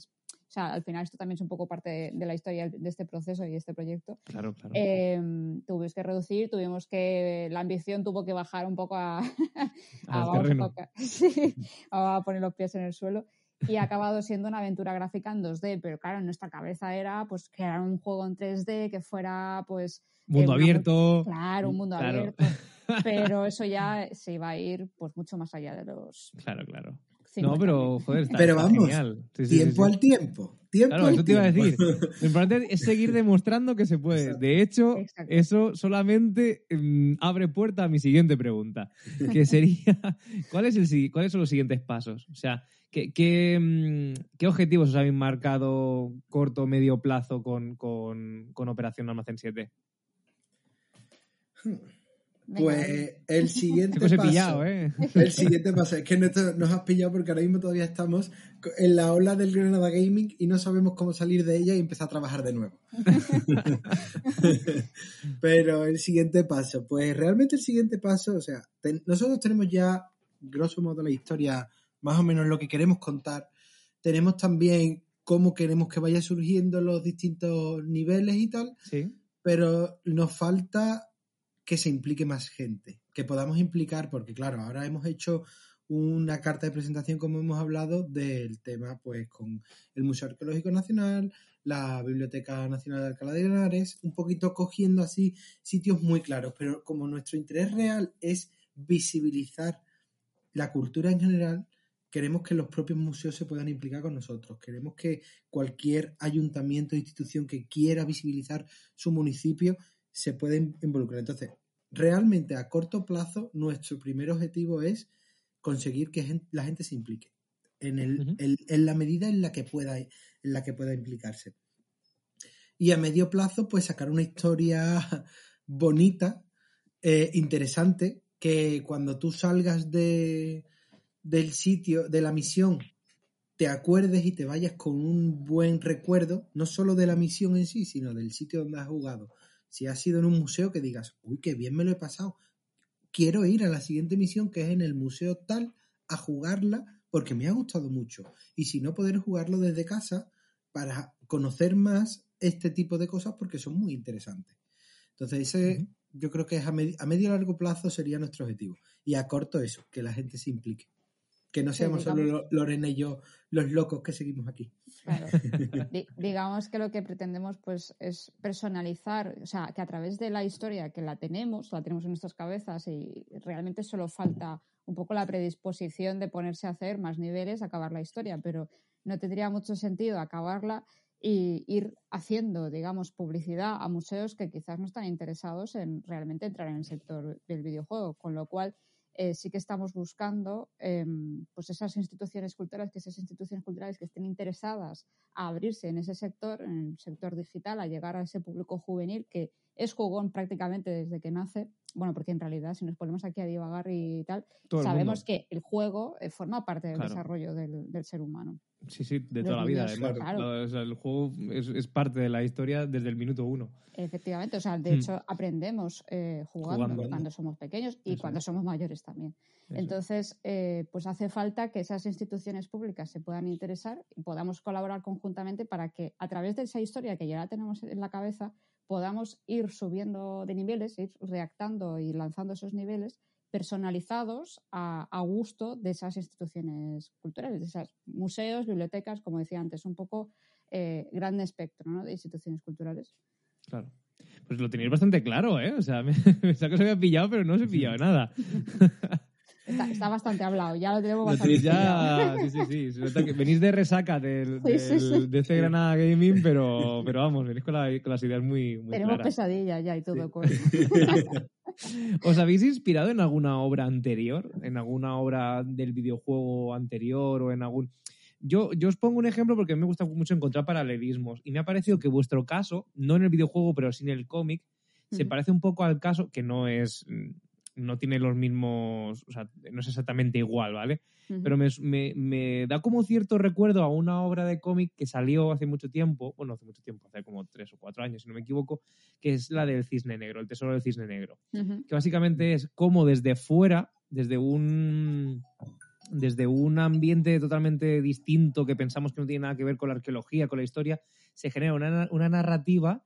C: O sea, al final esto también es un poco parte de, de la historia de este proceso y de este proyecto.
B: Claro, claro.
C: Eh, tuvimos que reducir, tuvimos que. La ambición tuvo que bajar un poco a. a vamos sí, poner los pies en el suelo. Y ha acabado siendo una aventura gráfica en 2D, pero claro, en nuestra cabeza era pues crear un juego en 3D que fuera pues
B: Mundo abierto.
C: claro, un mundo
B: Claro.
C: abierto, pero eso ya se iba a ir pues mucho más allá de los
B: Claro, claro. No, pero joder, está,
D: Pero
B: está
D: vamos,
B: genial. Sí, sí, sí,
D: tiempo
B: sí.
D: al tiempo. Tiempo
B: Claro,
D: al
B: eso te iba a decir. Lo importante es seguir demostrando que se puede.
D: Exacto.
B: De hecho,
C: Exacto.
B: eso solamente mm, abre puerta a mi siguiente pregunta, que sería, ¿cuál es el, si- ¿cuáles son los siguientes pasos? O sea, ¿qué, qué, mm, qué objetivos os habéis marcado corto o medio plazo con, con, con Operación Almacén 7?
C: Venga,
D: Pues el siguiente paso.
B: pillado, ¿eh?
D: El siguiente paso es que nos has pillado porque ahora mismo todavía estamos en la ola del Granada Gaming y no sabemos cómo salir de ella y empezar a trabajar de nuevo. Pero el siguiente paso, pues realmente el siguiente paso, o sea, ten- nosotros tenemos ya, grosso modo, la historia, más o menos lo que queremos contar. Tenemos también cómo queremos que vaya surgiendo los distintos niveles y tal
B: Sí.
D: pero nos falta que se implique más gente, que podamos implicar, porque claro, ahora hemos hecho una carta de presentación, como hemos hablado, del tema pues con el Museo Arqueológico Nacional, la Biblioteca Nacional de Alcalá de Henares, un poquito cogiendo así sitios muy claros, pero como nuestro interés real es visibilizar la cultura en general, queremos que los propios museos se puedan implicar con nosotros. Queremos que cualquier ayuntamiento o institución que quiera visibilizar su municipio se pueda in- involucrar. Entonces, realmente a corto plazo, nuestro primer objetivo es conseguir que la gente se implique en, el-
B: Ujú.
D: el- en la medida en la que pueda en la que pueda implicarse. Y a medio plazo, pues sacar una historia bonita, eh, interesante, que cuando tú salgas de, del sitio, de la misión, te acuerdes y te vayas con un buen recuerdo, no solo de la misión en sí, sino del sitio donde has jugado. Si has sido en un museo, que digas, uy, qué bien me lo he pasado. Quiero ir a la siguiente misión, que es en el museo tal, a jugarla, porque me ha gustado mucho. Y si no, poder jugarlo desde casa para conocer más este tipo de cosas, porque son muy interesantes. Entonces, ese yo creo que es a, a medio y largo plazo sería nuestro objetivo. Y a corto eso, que la gente se implique. Que no
C: Sí,
D: seamos solo Lorena y yo los locos que seguimos aquí.
C: Claro. Di- digamos que lo que pretendemos pues es personalizar, o sea, que a través de la historia que la tenemos, la tenemos en nuestras cabezas y realmente solo falta un poco la predisposición de ponerse a hacer más niveles, acabar la historia, pero no tendría mucho sentido acabarla y ir haciendo, digamos, publicidad a museos que quizás no están interesados en realmente entrar en el sector del videojuego, con lo cual eh, sí que estamos buscando em, pues esas instituciones culturales, que esas instituciones culturales que estén interesadas a abrirse en ese sector, en el sector digital, a llegar a ese público juvenil que es jugón prácticamente desde que nace. Bueno, porque en realidad, si nos ponemos aquí a divagar y tal,
B: Todo
C: sabemos que el juego eh, forma parte del
B: Claro.
C: desarrollo del, del ser humano.
B: Sí, sí, de toda la vida.
C: niños,
B: además.
C: claro.
B: Lo- o sea, el juego es, es parte de la historia desde el minuto uno.
C: Efectivamente, o sea, de
B: Hmm.
C: hecho aprendemos eh, jugando,
B: Jugando.
C: cuando somos pequeños y
B: Eso
C: cuando
B: es.
C: somos mayores también.
B: Eso.
C: Entonces, eh, pues hace falta que esas instituciones públicas se puedan interesar y podamos colaborar conjuntamente para que a través de esa historia que ya la tenemos en la cabeza podamos ir subiendo de niveles, ir reactando y lanzando esos niveles personalizados a, a gusto de esas instituciones culturales, de esos museos, bibliotecas, como decía antes, un poco eh, gran espectro ¿no? de instituciones culturales.
B: Claro. Pues lo tenéis bastante claro, ¿eh? O sea, me, pensaba que os había pillado, pero no os he pillado nada.
C: Está, está bastante hablado, ya lo tenemos bastante
B: ya. Sí, sí, sí. Se nota que venís de resaca del,
C: Sí, sí,
B: del-
C: sí.
B: de este Granada Gaming, pero, pero vamos, venís con, la- con las ideas muy, muy
C: Tenemos
B: claras.
C: pesadillas ya y todo. Con-
B: ¿Os habéis inspirado en alguna obra anterior? ¿En alguna obra del videojuego anterior o en algún... Yo, yo os pongo un ejemplo porque me gusta mucho encontrar paralelismos y me ha parecido que vuestro caso, no en el videojuego pero sí en el cómic, se parece un poco al caso que no es... no tiene los mismos... o sea, no es exactamente igual, ¿vale? Pero me, me- me da como cierto recuerdo a una obra de cómic que salió hace mucho tiempo, bueno, hace mucho tiempo, hace como tres o cuatro años, si no me equivoco, que es la del cisne negro, el tesoro del cisne negro que básicamente es como desde fuera, desde un desde un ambiente totalmente distinto que pensamos que no tiene nada que ver con la arqueología, con la historia, se genera una, una narrativa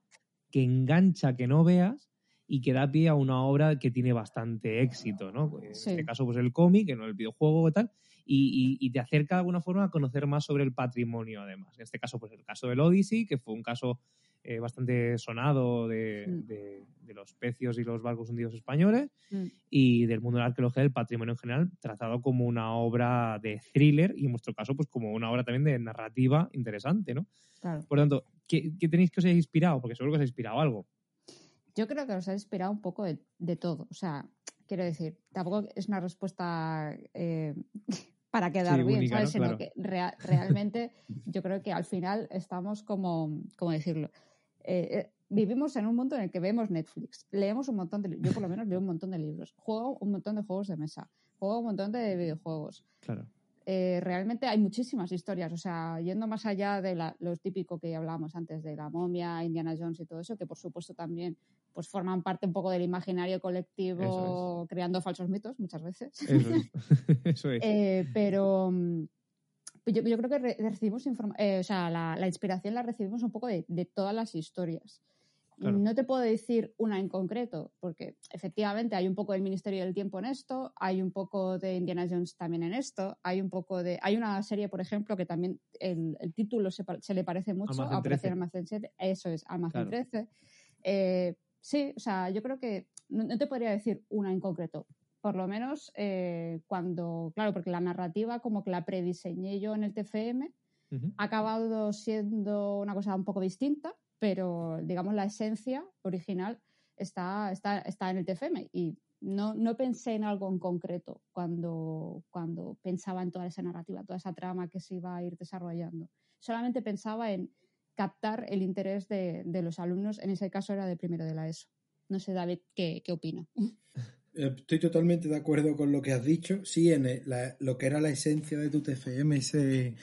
B: que engancha que no veas y que da pie a una obra que tiene bastante éxito, ¿no? En
C: Sí.
B: este caso, pues el cómic, que no el videojuego y tal, y, y- y te acerca de alguna forma a conocer más sobre el patrimonio, además. En este caso, pues el caso del Odyssey, que fue un caso eh, bastante sonado de, de- de los pecios y los barcos hundidos españoles,
C: Mm.
B: y del mundo de la arqueología del patrimonio en general, tratado como una obra de thriller y en vuestro caso, pues como una obra también de narrativa interesante, ¿no?
C: Claro.
B: Por tanto, ¿qué, qué tenéis que os haya inspirado? Porque seguro que os ha inspirado algo.
C: Yo creo que nos ha inspirado un poco de, de todo. O sea, quiero decir, tampoco es una respuesta eh, para quedar
B: Sí,
C: bien,
B: única,
C: ¿sabes?
B: ¿no?
C: Sino
B: Claro.
C: que rea- realmente yo creo que al final estamos como, ¿cómo decirlo? Eh, eh, vivimos en un mundo en el que vemos Netflix, leemos un montón de yo por lo menos leo un montón de libros, juego un montón de juegos de mesa, juego un montón de videojuegos.
B: Claro.
C: Eh, realmente hay muchísimas historias, o sea, yendo más allá de la- lo típico que hablábamos antes de la momia, Indiana Jones y todo eso, que por supuesto también pues forman parte un poco del imaginario colectivo, creando falsos mitos muchas veces.
B: Eso es. Eso es.
C: Eh, pero mm, yo, yo creo que re- recibimos eh, o sea, la, la inspiración la recibimos un poco de, de todas las historias.
B: Claro.
C: No te puedo decir una en concreto, porque efectivamente hay un poco del Ministerio del Tiempo en esto, hay un poco de Indiana Jones también en esto, hay un poco de. Hay una serie, por ejemplo, que también el, el título se, le parece mucho a
B: 13.
C: Almacén 7. Eso es, Almacén
B: Claro.
C: 13. Eh, sí, o sea, yo creo que no, no te podría decir una en concreto. Por lo menos eh, cuando, claro, porque la narrativa como que la prediseñé yo en el TFM, ha acabado siendo una cosa un poco distinta, pero digamos la esencia original está, está, está en el TFM y no, no pensé en algo en concreto cuando, cuando pensaba en toda esa narrativa, toda esa trama que se iba a ir desarrollando. Solamente pensaba en captar el interés de, de los alumnos, en ese caso era de primero de la ESO. No sé, David, ¿qué, qué opina?
D: Eh, Estoy totalmente de acuerdo con lo que has dicho. Sí, en lo que era la esencia de tu TFM se,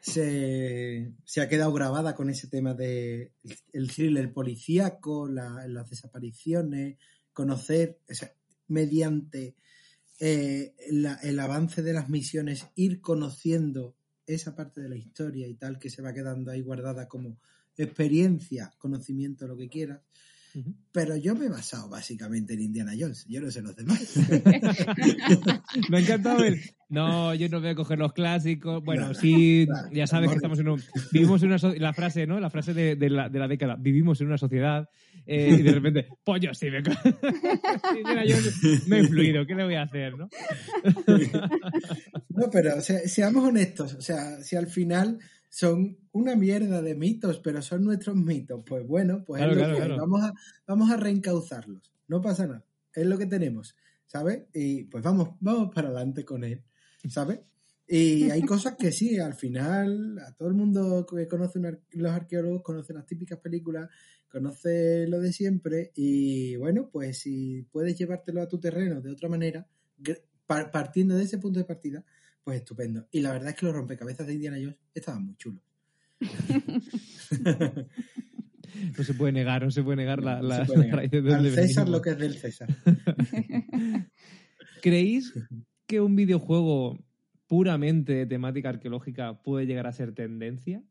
D: se, se ha quedado grabada con ese tema de thriller policíaco, la- las desapariciones, conocer, mediante eh, el avance de las misiones, ir conociendo esa parte de la historia y tal que se va quedando ahí guardada como experiencia, conocimiento, lo que quieras. Pero yo me he basado básicamente en Indiana Jones. Yo no sé los demás.
B: Me ha encantado el. No, yo no voy a coger los clásicos. Bueno,
D: No,
B: sí,
D: claro,
B: ya sabes que estamos en un. Vivimos en una. so- La frase, ¿no? La frase de, de la, de la década. Vivimos en una sociedad. eh, y de repente, yo sí me. Indiana Jones me he influido. ¿Qué le voy a hacer, no?
D: No, pero o sea, seamos honestos. O sea, si al final son una mierda de mitos, pero son nuestros mitos, pues bueno, pues
B: Claro, claro, claro.
D: Vamos, a, vamos a reencauzarlos. No pasa nada. Es lo que tenemos, ¿sabes? Y pues vamos, vamos para adelante con él, ¿sabes? Y hay cosas que sí, al final, a todo el mundo que conoce los arqueólogos conoce las típicas películas, conoce lo de siempre, y bueno, pues si puedes llevártelo a tu terreno de otra manera, partiendo de ese punto de partida, pues estupendo. Y la verdad es que los rompecabezas de Indiana Jones estaban muy chulos.
B: No se puede negar, no se puede negar la, la-
D: puede Al César lo que es del César.
B: ¿Creéis que un videojuego puramente de temática arqueológica puede llegar a ser tendencia?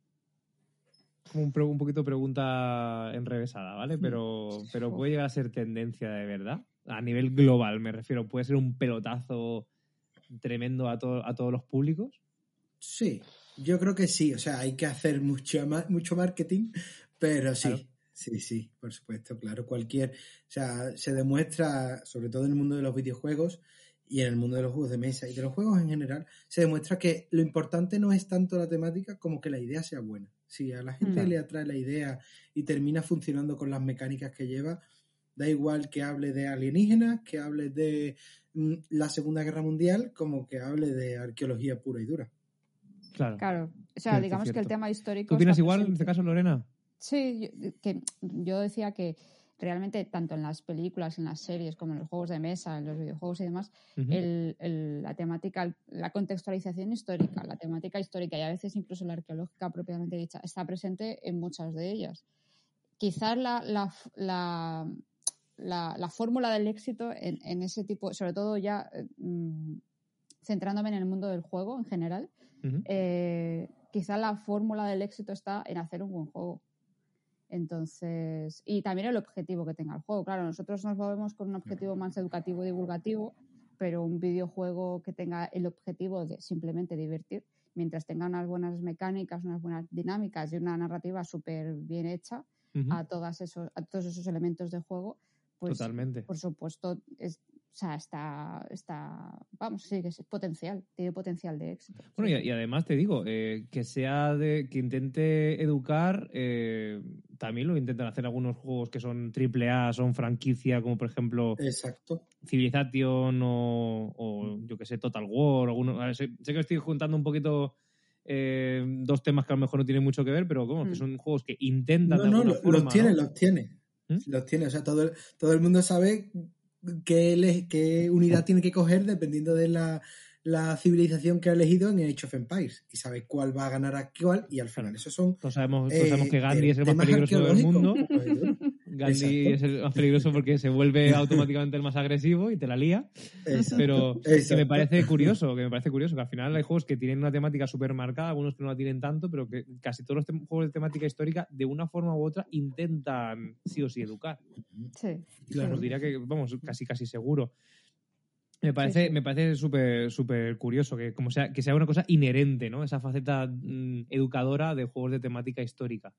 B: Como un, un poquito pregunta enrevesada, ¿vale? Pero, pero puede llegar a ser tendencia de verdad. A nivel global, me refiero. Puede ser un pelotazo tremendo a, to- a todos los públicos.
D: Sí, yo creo que sí. O sea, hay que hacer mucho, ma- mucho marketing, pero sí.
B: Claro.
D: Sí, sí, por supuesto, claro. Cualquier. O sea, se demuestra, sobre todo en el mundo de los videojuegos y en el mundo de los juegos de mesa y de los juegos en general, se demuestra que lo importante no es tanto la temática como que la idea sea buena. Si a la gente le atrae la idea y termina funcionando con las mecánicas que lleva, da igual que hable de alienígenas, que hable de mm, la Segunda Guerra Mundial, como que hable de arqueología pura y dura.
B: Claro.
C: Claro, o sea,
B: Cierto,
C: digamos que el tema histórico.
B: ¿Tú opinas igual en este caso, Lorena?
C: Sí, yo, que yo decía que realmente tanto en las películas, en las series, como en los juegos de mesa, en los videojuegos y demás,
B: Ujú.
C: el- el- la temática, la contextualización histórica, la temática histórica y a veces incluso la arqueológica propiamente dicha, está presente en muchas de ellas. Quizás la, la, f- la, la- la fórmula del éxito en, en ese tipo, sobre todo ya eh, mm, centrándome en el mundo del juego en general, eh, quizá la fórmula del éxito está en hacer un buen juego. Entonces, y también el objetivo que tenga el juego. Claro, nosotros nos movemos con un objetivo más educativo y divulgativo, pero un videojuego que tenga el objetivo de simplemente divertir, mientras tenga unas buenas mecánicas, unas buenas dinámicas y una narrativa súper bien hecha a, todas esos, a todos esos elementos de juego, pues
B: Totalmente.
C: por supuesto, es, o sea, está, está, vamos, sí, que es potencial, tiene potencial de éxito.
B: Bueno,
C: Sí,
B: y, además te digo, eh, que sea de. que intente educar, eh, también lo intentan hacer algunos juegos que son triple A, son franquicia, como por ejemplo
D: Exacto.
B: Civilization o, o, yo que sé, Total War. Alguno, a ver, sé, sé que estoy juntando un poquito eh, dos temas que a lo mejor no tienen mucho que ver, pero como que
C: Mm.
B: son juegos que intentan.
D: No,
B: de
D: no,
B: alguna
D: lo-
B: forma,
D: los tiene,
B: ¿no?
D: los tiene.
B: ¿Mm?
D: Los tiene. O sea, todo, el- todo el mundo sabe qué, unidad tiene que coger dependiendo de la, la civilización que ha elegido en Age of Empires. Y sabe cuál va a ganar a cuál. Y al final, esos son.
B: Todos sabemos, todos
D: eh,
B: sabemos que Gandhi es el más peligroso del mundo. Gandhi
D: Exacto.
B: es el más peligroso porque se vuelve automáticamente el más agresivo y te la lía.
D: exacto.
B: Pero que me
D: Exacto.
B: parece curioso, que me parece curioso, que al final hay juegos que tienen una temática súper marcada, algunos que no la tienen tanto, pero que casi todos los juegos de temática histórica, de una forma u otra, intentan sí o sí educar.
C: Sí,
D: Claro.
B: Os diría que, vamos, casi casi seguro. Me parece,
C: sí.
B: me parece súper súper curioso que como sea, que sea una cosa inherente, ¿no? Esa faceta mm, educadora de juegos de temática histórica.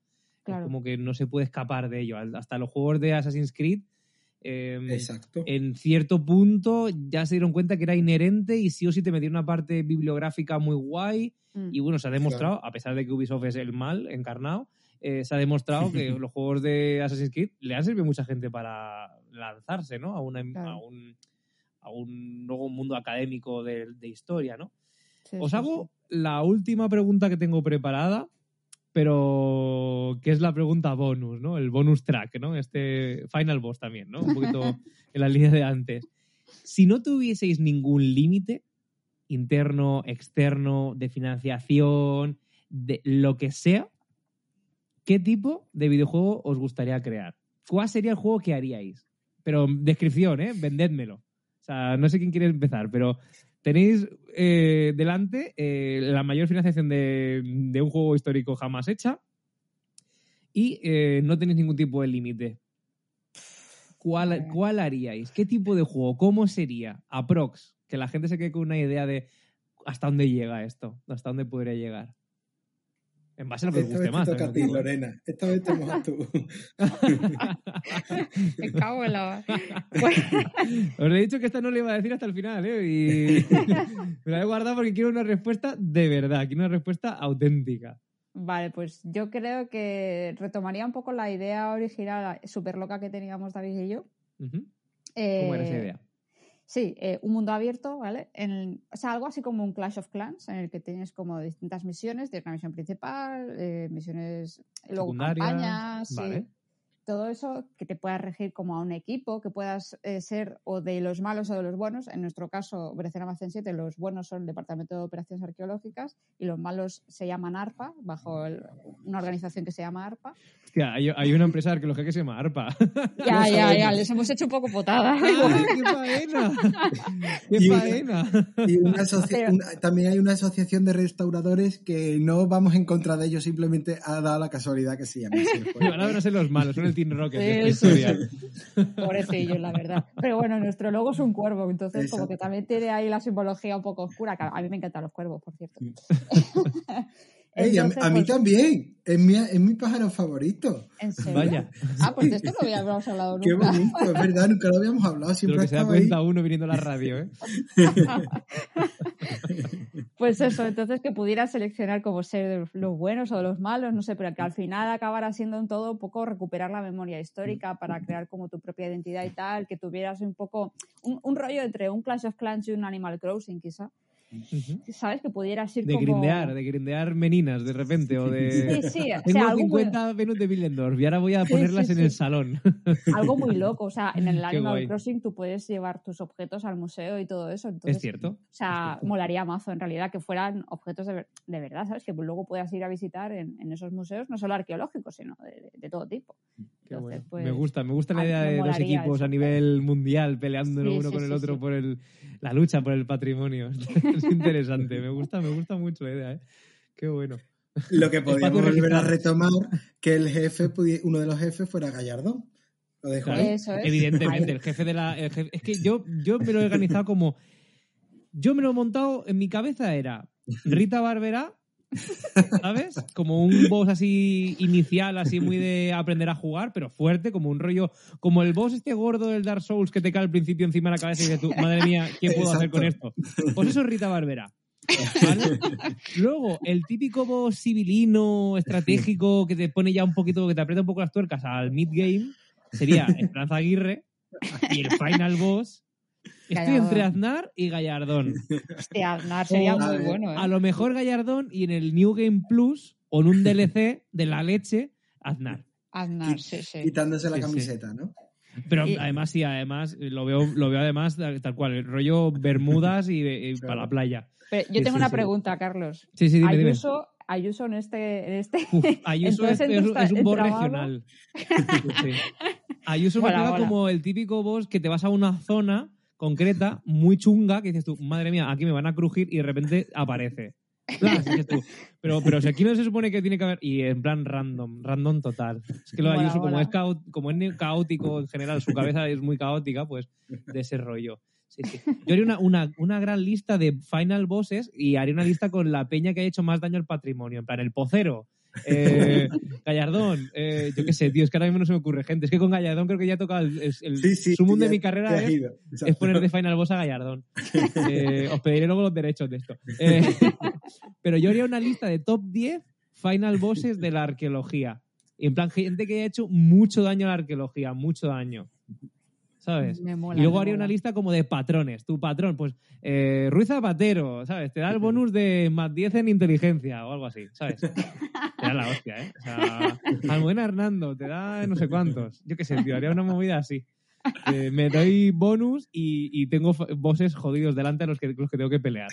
C: Claro.
B: Es como que no se puede escapar de ello. Hasta los juegos de Assassin's Creed, eh,
D: Exacto.
B: en cierto punto ya se dieron cuenta que era inherente y sí o sí te metía una parte bibliográfica muy guay.
C: Mm.
B: Y bueno, se ha demostrado, a pesar de que Ubisoft es el mal encarnado, eh, se ha demostrado que los juegos de Assassin's Creed le han servido a mucha gente para lanzarse, ¿no? A, una,
C: Claro.
B: a, un, a un nuevo mundo académico de, de historia, ¿no?
C: Sí,
B: Os
C: sí,
B: hago la última pregunta que tengo preparada, pero que es la pregunta bonus, ¿no? El bonus track, ¿no? Este Final Boss también, ¿no? Un poquito en la línea de antes. Si no tuvieseis ningún límite interno, externo, de financiación, de lo que sea, ¿qué tipo de videojuego os gustaría crear? ¿Cuál sería el juego que haríais? Pero descripción, ¿eh? Vendédmelo. O sea, no sé quién quiere empezar, pero tenéis eh, delante eh, la mayor financiación de, de un juego histórico jamás hecha y eh, no tenéis ningún tipo de límite. ¿Cuál. ¿Cuál haríais? ¿Qué tipo de juego? ¿Cómo sería? Aprox. Que la gente se quede con una idea de hasta dónde llega esto, hasta dónde podría llegar. En base a lo que guste
D: te
B: más.
D: toca a ti,
B: también, ¿no?
D: Lorena. Esta vez te mojas tú.
C: Me cago en la... Pues,
B: Os he dicho que esta no le iba a decir hasta el final, ¿eh? Y me la he guardado porque quiero una respuesta de verdad, quiero una respuesta auténtica.
C: Vale, pues yo creo que retomaría un poco la idea original súper loca que teníamos David y yo.
B: Ujú. ¿Cómo era esa
C: Eh,
B: idea?
C: Sí, eh, un mundo abierto, ¿vale? En- o sea, algo así como un Clash of Clans, en el que tienes como distintas misiones, tienes una misión principal, eh, misiones, luego campañas, sí. Todo eso, que te puedas regir como a un equipo, que puedas eh, ser o de los malos o de los buenos. En nuestro caso, Brecena Macen 7, los buenos son el Departamento de Operaciones Arqueológicas y los malos se llaman ARPA, bajo el- una organización que se llama ARPA.
B: Hostia, hay, hay una empresa de arqueología que se llama ARPA.
C: Ya, ya, ya, les hemos hecho un poco potada.
B: ¡Ay, ¡Qué faena! ¡Qué
D: Y-
B: faena!
D: Y una asoci-
C: Pero-
D: una- también hay una asociación de restauradores que no vamos en contra de ellos, simplemente ha dado la casualidad que se llama
B: van a ser los malos, son el Team Rocket de esta historia.
C: Pobrecillos, la verdad. Pero bueno, nuestro logo es un cuervo, entonces como que también tiene ahí la simbología un poco oscura. que A mí me encantan los cuervos, por cierto.
D: Ey, a,
C: Entonces,
D: a mí
C: pues,
D: también, es mi, es mi pájaro favorito.
C: ¿En serio?
B: Vaya,
C: Ah, pues de esto no habíamos hablado
D: Qué
C: nunca.
D: bonito, es verdad, nunca lo habíamos hablado,
B: lo
D: siempre
B: que se da
D: estaba ahí.
B: cuenta uno viniendo a la radio, ¿eh?
C: Pues eso, entonces que pudiera seleccionar como ser de los buenos o de los malos, no sé, pero que al final acabara siendo en todo un poco recuperar la memoria histórica para crear como tu propia identidad y tal, que tuvieras un poco un, un rollo entre un Clash of Clans y un Animal Crossing, quizá. ¿Sabes? Que pudieras ir
B: De
C: como...
B: grindear, de grindear meninas de repente, o de...
C: Sí, sí, o
B: Tengo
C: sea, muy,
B: 50 Venus de Willendorf y ahora voy a
C: Sí,
B: ponerlas
C: sí,
B: en
C: sí.
B: el salón.
C: algo muy loco. O sea, en el Animal. Crossing tú puedes llevar tus objetos al museo y todo eso. Entonces,
B: es cierto.
C: O sea,
B: cierto.
C: molaría mazo en realidad que fueran objetos de, ver- de verdad, ¿sabes? Que luego puedas ir a visitar en, en esos museos, no solo arqueológicos, sino de, de- de todo tipo.
B: Qué
C: Entonces,
B: bueno.
C: pues,
B: me gusta, me gusta la idea de dos equipos
C: eso.
B: a nivel mundial peleando
C: Sí,
B: uno
C: sí,
B: con el otro
C: sí.
B: por el, la lucha por el patrimonio. es interesante, me gusta, me gusta mucho la idea, ¿eh? Qué bueno.
D: Lo que podíamos
B: Espacios
D: volver a retomar, que el jefe, uno de los jefes fuera Gallardón. Lo dejo
B: Claro.
D: ahí.
C: Eso es.
B: Evidentemente, el jefe de la. el jefe- es que yo, yo me lo he organizado como. Yo me lo he montado, en mi cabeza era Rita Barberá, ¿sabes? Como un boss así inicial, así muy de aprender a jugar, pero fuerte, como un rollo. Como el boss este gordo del Dark Souls que te cae al principio encima de la cabeza y dices tú, madre mía, ¿qué puedo hacer con esto? Pues eso es Rita Barberá. ¿vale? Luego, el típico boss civilino, estratégico, que te pone ya un poquito, que te aprieta un poco las tuercas al mid-game, sería Esperanza Aguirre. Y el final boss, estoy entre Aznar y Gallardón.
C: Hostia, Aznar sería
B: O-
C: muy bueno, ¿eh?
B: A lo mejor Gallardón y en el New Game Plus o en un DLC de la leche, Aznar.
C: Aznar, sí, sí.
D: Quitándose la
B: Sí, sí.
D: camiseta, ¿no?
B: Pero
C: Y-
B: además, sí, además, lo veo, lo veo además tal cual, el rollo Bermudas y, y
D: Claro.
B: para la playa.
C: Pero yo tengo
B: sí,
C: una
B: sí.
C: pregunta, Carlos.
B: Sí, sí, dime, dime.
C: Ayuso, Ayuso en este, en este
B: Uf, Ayuso es,
C: Entonces,
B: es-
C: ¿está
B: es un boss regional. Sí. Ayuso me
C: mola.
B: como el típico boss que te vas a una zona concreta, muy chunga, que dices tú, madre mía, aquí me van a crujir y de repente aparece. Plas, dices tú, pero, pero si aquí no se supone que tiene que haber. Y en plan random, random total. Es que lo de Ayuso, como es, cao- como es caótico en general, su cabeza es muy caótica, pues de ese rollo. Sí, sí. Yo haría una, una, una gran lista de final bosses y haría una lista con la peña que ha hecho más daño al patrimonio. En plan, el pocero, eh, Gallardón, eh, yo qué sé, tío, es que ahora mismo no se me ocurre gente. Es que con Gallardón creo que ya he tocado el, el, el
D: Sí, sí.
B: sumum de mi carrera es, poner de final boss a Gallardón. Eh, os pediré luego los derechos de esto. Eh, pero yo haría una lista de top 10 final bosses de la arqueología. Y en plan, gente que haya hecho mucho daño a la arqueología, mucho daño. ¿Sabes?
C: Me mola,
B: Y luego
C: me
B: haría una lista como de patrones. Tu patrón, pues eh, Ruiz Zapatero, ¿sabes? Te da el bonus de más 10 en inteligencia o algo así, ¿sabes? Te da la hostia, ¿eh? O sea, Almudena Hernando, te da no sé cuántos. Yo qué sé, tío, haría una movida así. Eh, me doy bonus y, y tengo bosses jodidos delante a los que, los que tengo que pelear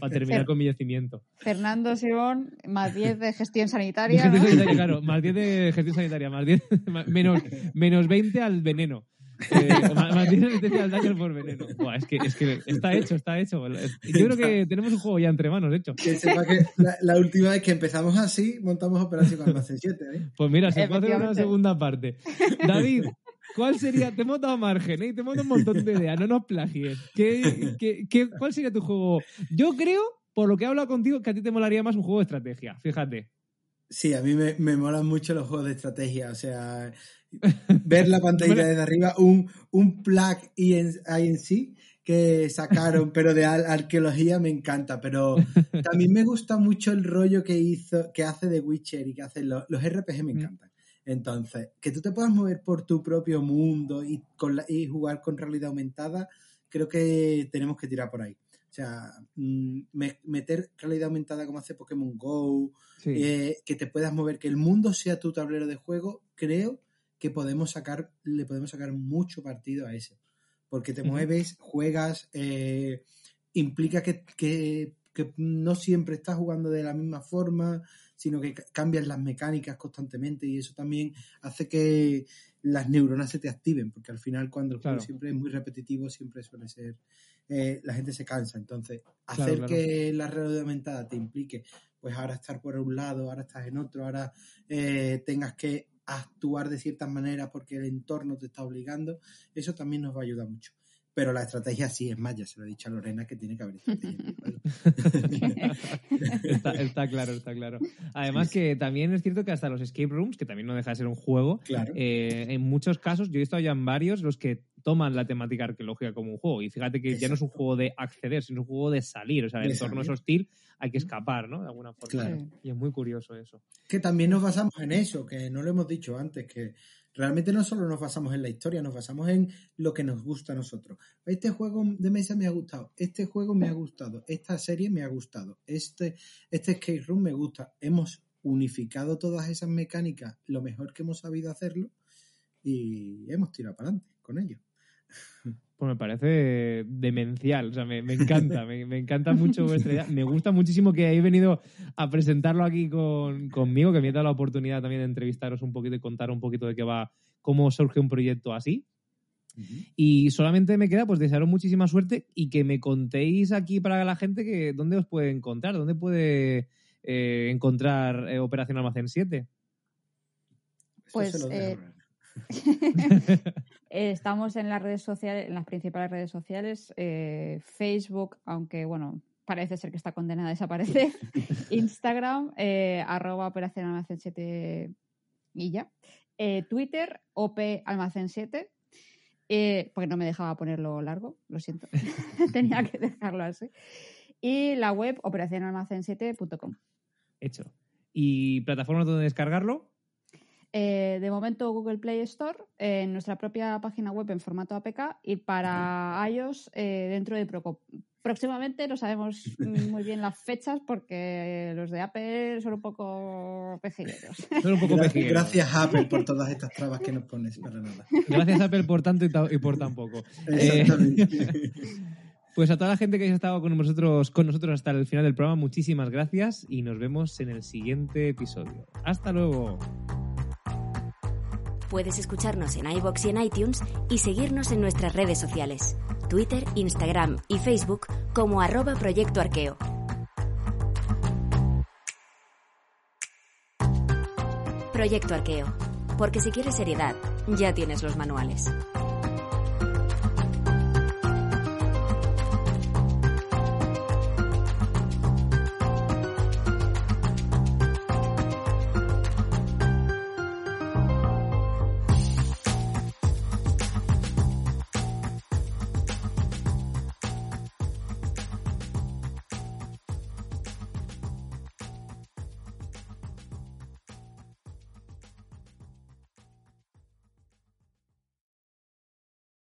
B: para terminar con mi yacimiento.
C: Fernando Simón, más 10 de gestión
B: De
C: sanitaria.
B: gestión
C: ¿no?
B: sanitaria, claro, más 10 de gestión sanitaria, más 10, ma- menos, menos 20 al veneno. Eh, o más, más 10 de resistencia al daño por veneno. Buah, es, que, es que está hecho, está hecho. Yo creo que tenemos un juego ya entre manos, de hecho.
D: Que sepa que la, la última vez que empezamos así, montamos Operación Almacén 7. ¿eh?
B: Pues mira, se puede hacer una segunda parte. David, ¿cuál sería? Te hemos dado margen, ¿eh? Te hemos dado un montón de ideas, no nos plagies. ¿Qué, qué, qué- cuál sería tu juego? Yo creo, por lo que he hablado contigo, que a ti te molaría más un juego de estrategia, fíjate.
D: Sí, a mí me, me molan mucho los juegos de estrategia. O sea, ver la pantalla desde arriba, un, un plug INC que sacaron, pero de ar- arqueología me encanta. Pero también me gusta mucho el rollo que hizo, que hace de Witcher y que hacen los, los RPG me
B: Mm.
D: encantan. Entonces, que tú te puedas mover por tu propio mundo y, con la- y jugar con realidad aumentada, creo que tenemos que tirar por ahí. O sea, mm, me- meter realidad aumentada como hace Pokémon Go,
B: Sí.
D: eh, que te puedas mover, que el mundo sea tu tablero de juego, creo que podemos sacar, le podemos sacar mucho partido a ese. Porque te mueves, juegas, eh, implica que, que- que no siempre estás jugando de la misma forma, sino que ca- cambian las mecánicas constantemente y eso también hace que las neuronas se te activen, porque al final cuando el juego
B: Claro.
D: siempre es muy repetitivo, siempre suele ser, eh, la gente se cansa. Entonces,
B: Claro,
D: hacer
B: claro.
D: que la realidad aumentada te implique pues ahora estar por un lado, ahora estás en otro, ahora eh, tengas que actuar de ciertas maneras porque el entorno te está obligando, eso también nos va a ayudar mucho. Pero la estrategia sí, es más, ya se lo he dicho a Lorena que tiene que haber estrategia.
B: Está, está claro, está claro. Además que también es cierto que hasta los escape rooms, que también no deja de ser un juego,
D: Claro.
B: eh, en muchos casos, yo he estado ya en varios los que toman la temática arqueológica como un juego. Y fíjate que ya no es un juego de acceder, sino un juego de salir. O sea, el
D: De
B: entorno es hostil, hay que escapar, ¿no? De alguna forma.
D: Claro.
B: Y es muy curioso eso.
D: que también nos basamos en eso, que no lo hemos dicho antes, que realmente no solo nos basamos en la historia, nos basamos en lo que nos gusta a nosotros. Este juego de mesa me ha gustado, este juego me ha gustado, esta serie me ha gustado, este, este skate room me gusta. Hemos unificado todas esas mecánicas lo mejor que hemos sabido hacerlo y hemos tirado para adelante con ello.
B: Pues me parece demencial, o sea, me, me encanta, me, me encanta mucho vuestra idea. Me gusta muchísimo que hayáis venido a presentarlo aquí con, conmigo, que me he dado la oportunidad también de entrevistaros un poquito y contar un poquito de qué va, cómo surge un proyecto así. Y solamente me queda pues desearos muchísima suerte y que me contéis aquí para la gente que dónde os puede encontrar, dónde puede eh, encontrar eh, Operación Almacén 7?
D: Eso
C: Pues,
D: se lo dejo.
C: Eh, Estamos en las redes sociales, en las principales redes sociales, eh, Facebook, aunque bueno, parece ser que está condenada a desaparecer. Instagram, eh, arroba operación almacén 7 y ya. Eh, Twitter, op almacén 7. eh, porque no me dejaba ponerlo largo, lo siento. Tenía que dejarlo así. Y la web operacionalmacén7.com.
B: Hecho. ¿Y plataformas donde descargarlo?
C: Eh, de momento Google Play Store, eh, en nuestra propia página web en formato APK y para iOS eh, dentro de poco. Próximamente no sabemos muy bien las fechas porque los de Apple son un poco pejilleros.
B: Son un poco pejigueros.
D: Gracias, Apple, por todas estas trabas que nos pones, para nada.
B: Gracias Apple por tanto y, ta- y por tan poco.
D: Exactamente.
B: Pues a toda la gente que haya estado con nosotros, con nosotros hasta el final del programa, muchísimas gracias y nos vemos en el siguiente episodio. Hasta luego.
E: Puedes escucharnos en iBox y en iTunes y seguirnos en nuestras redes sociales, Twitter, Instagram y Facebook como arroba Proyecto Arqueo. Proyecto Arqueo, porque si quieres seriedad, ya tienes los manuales.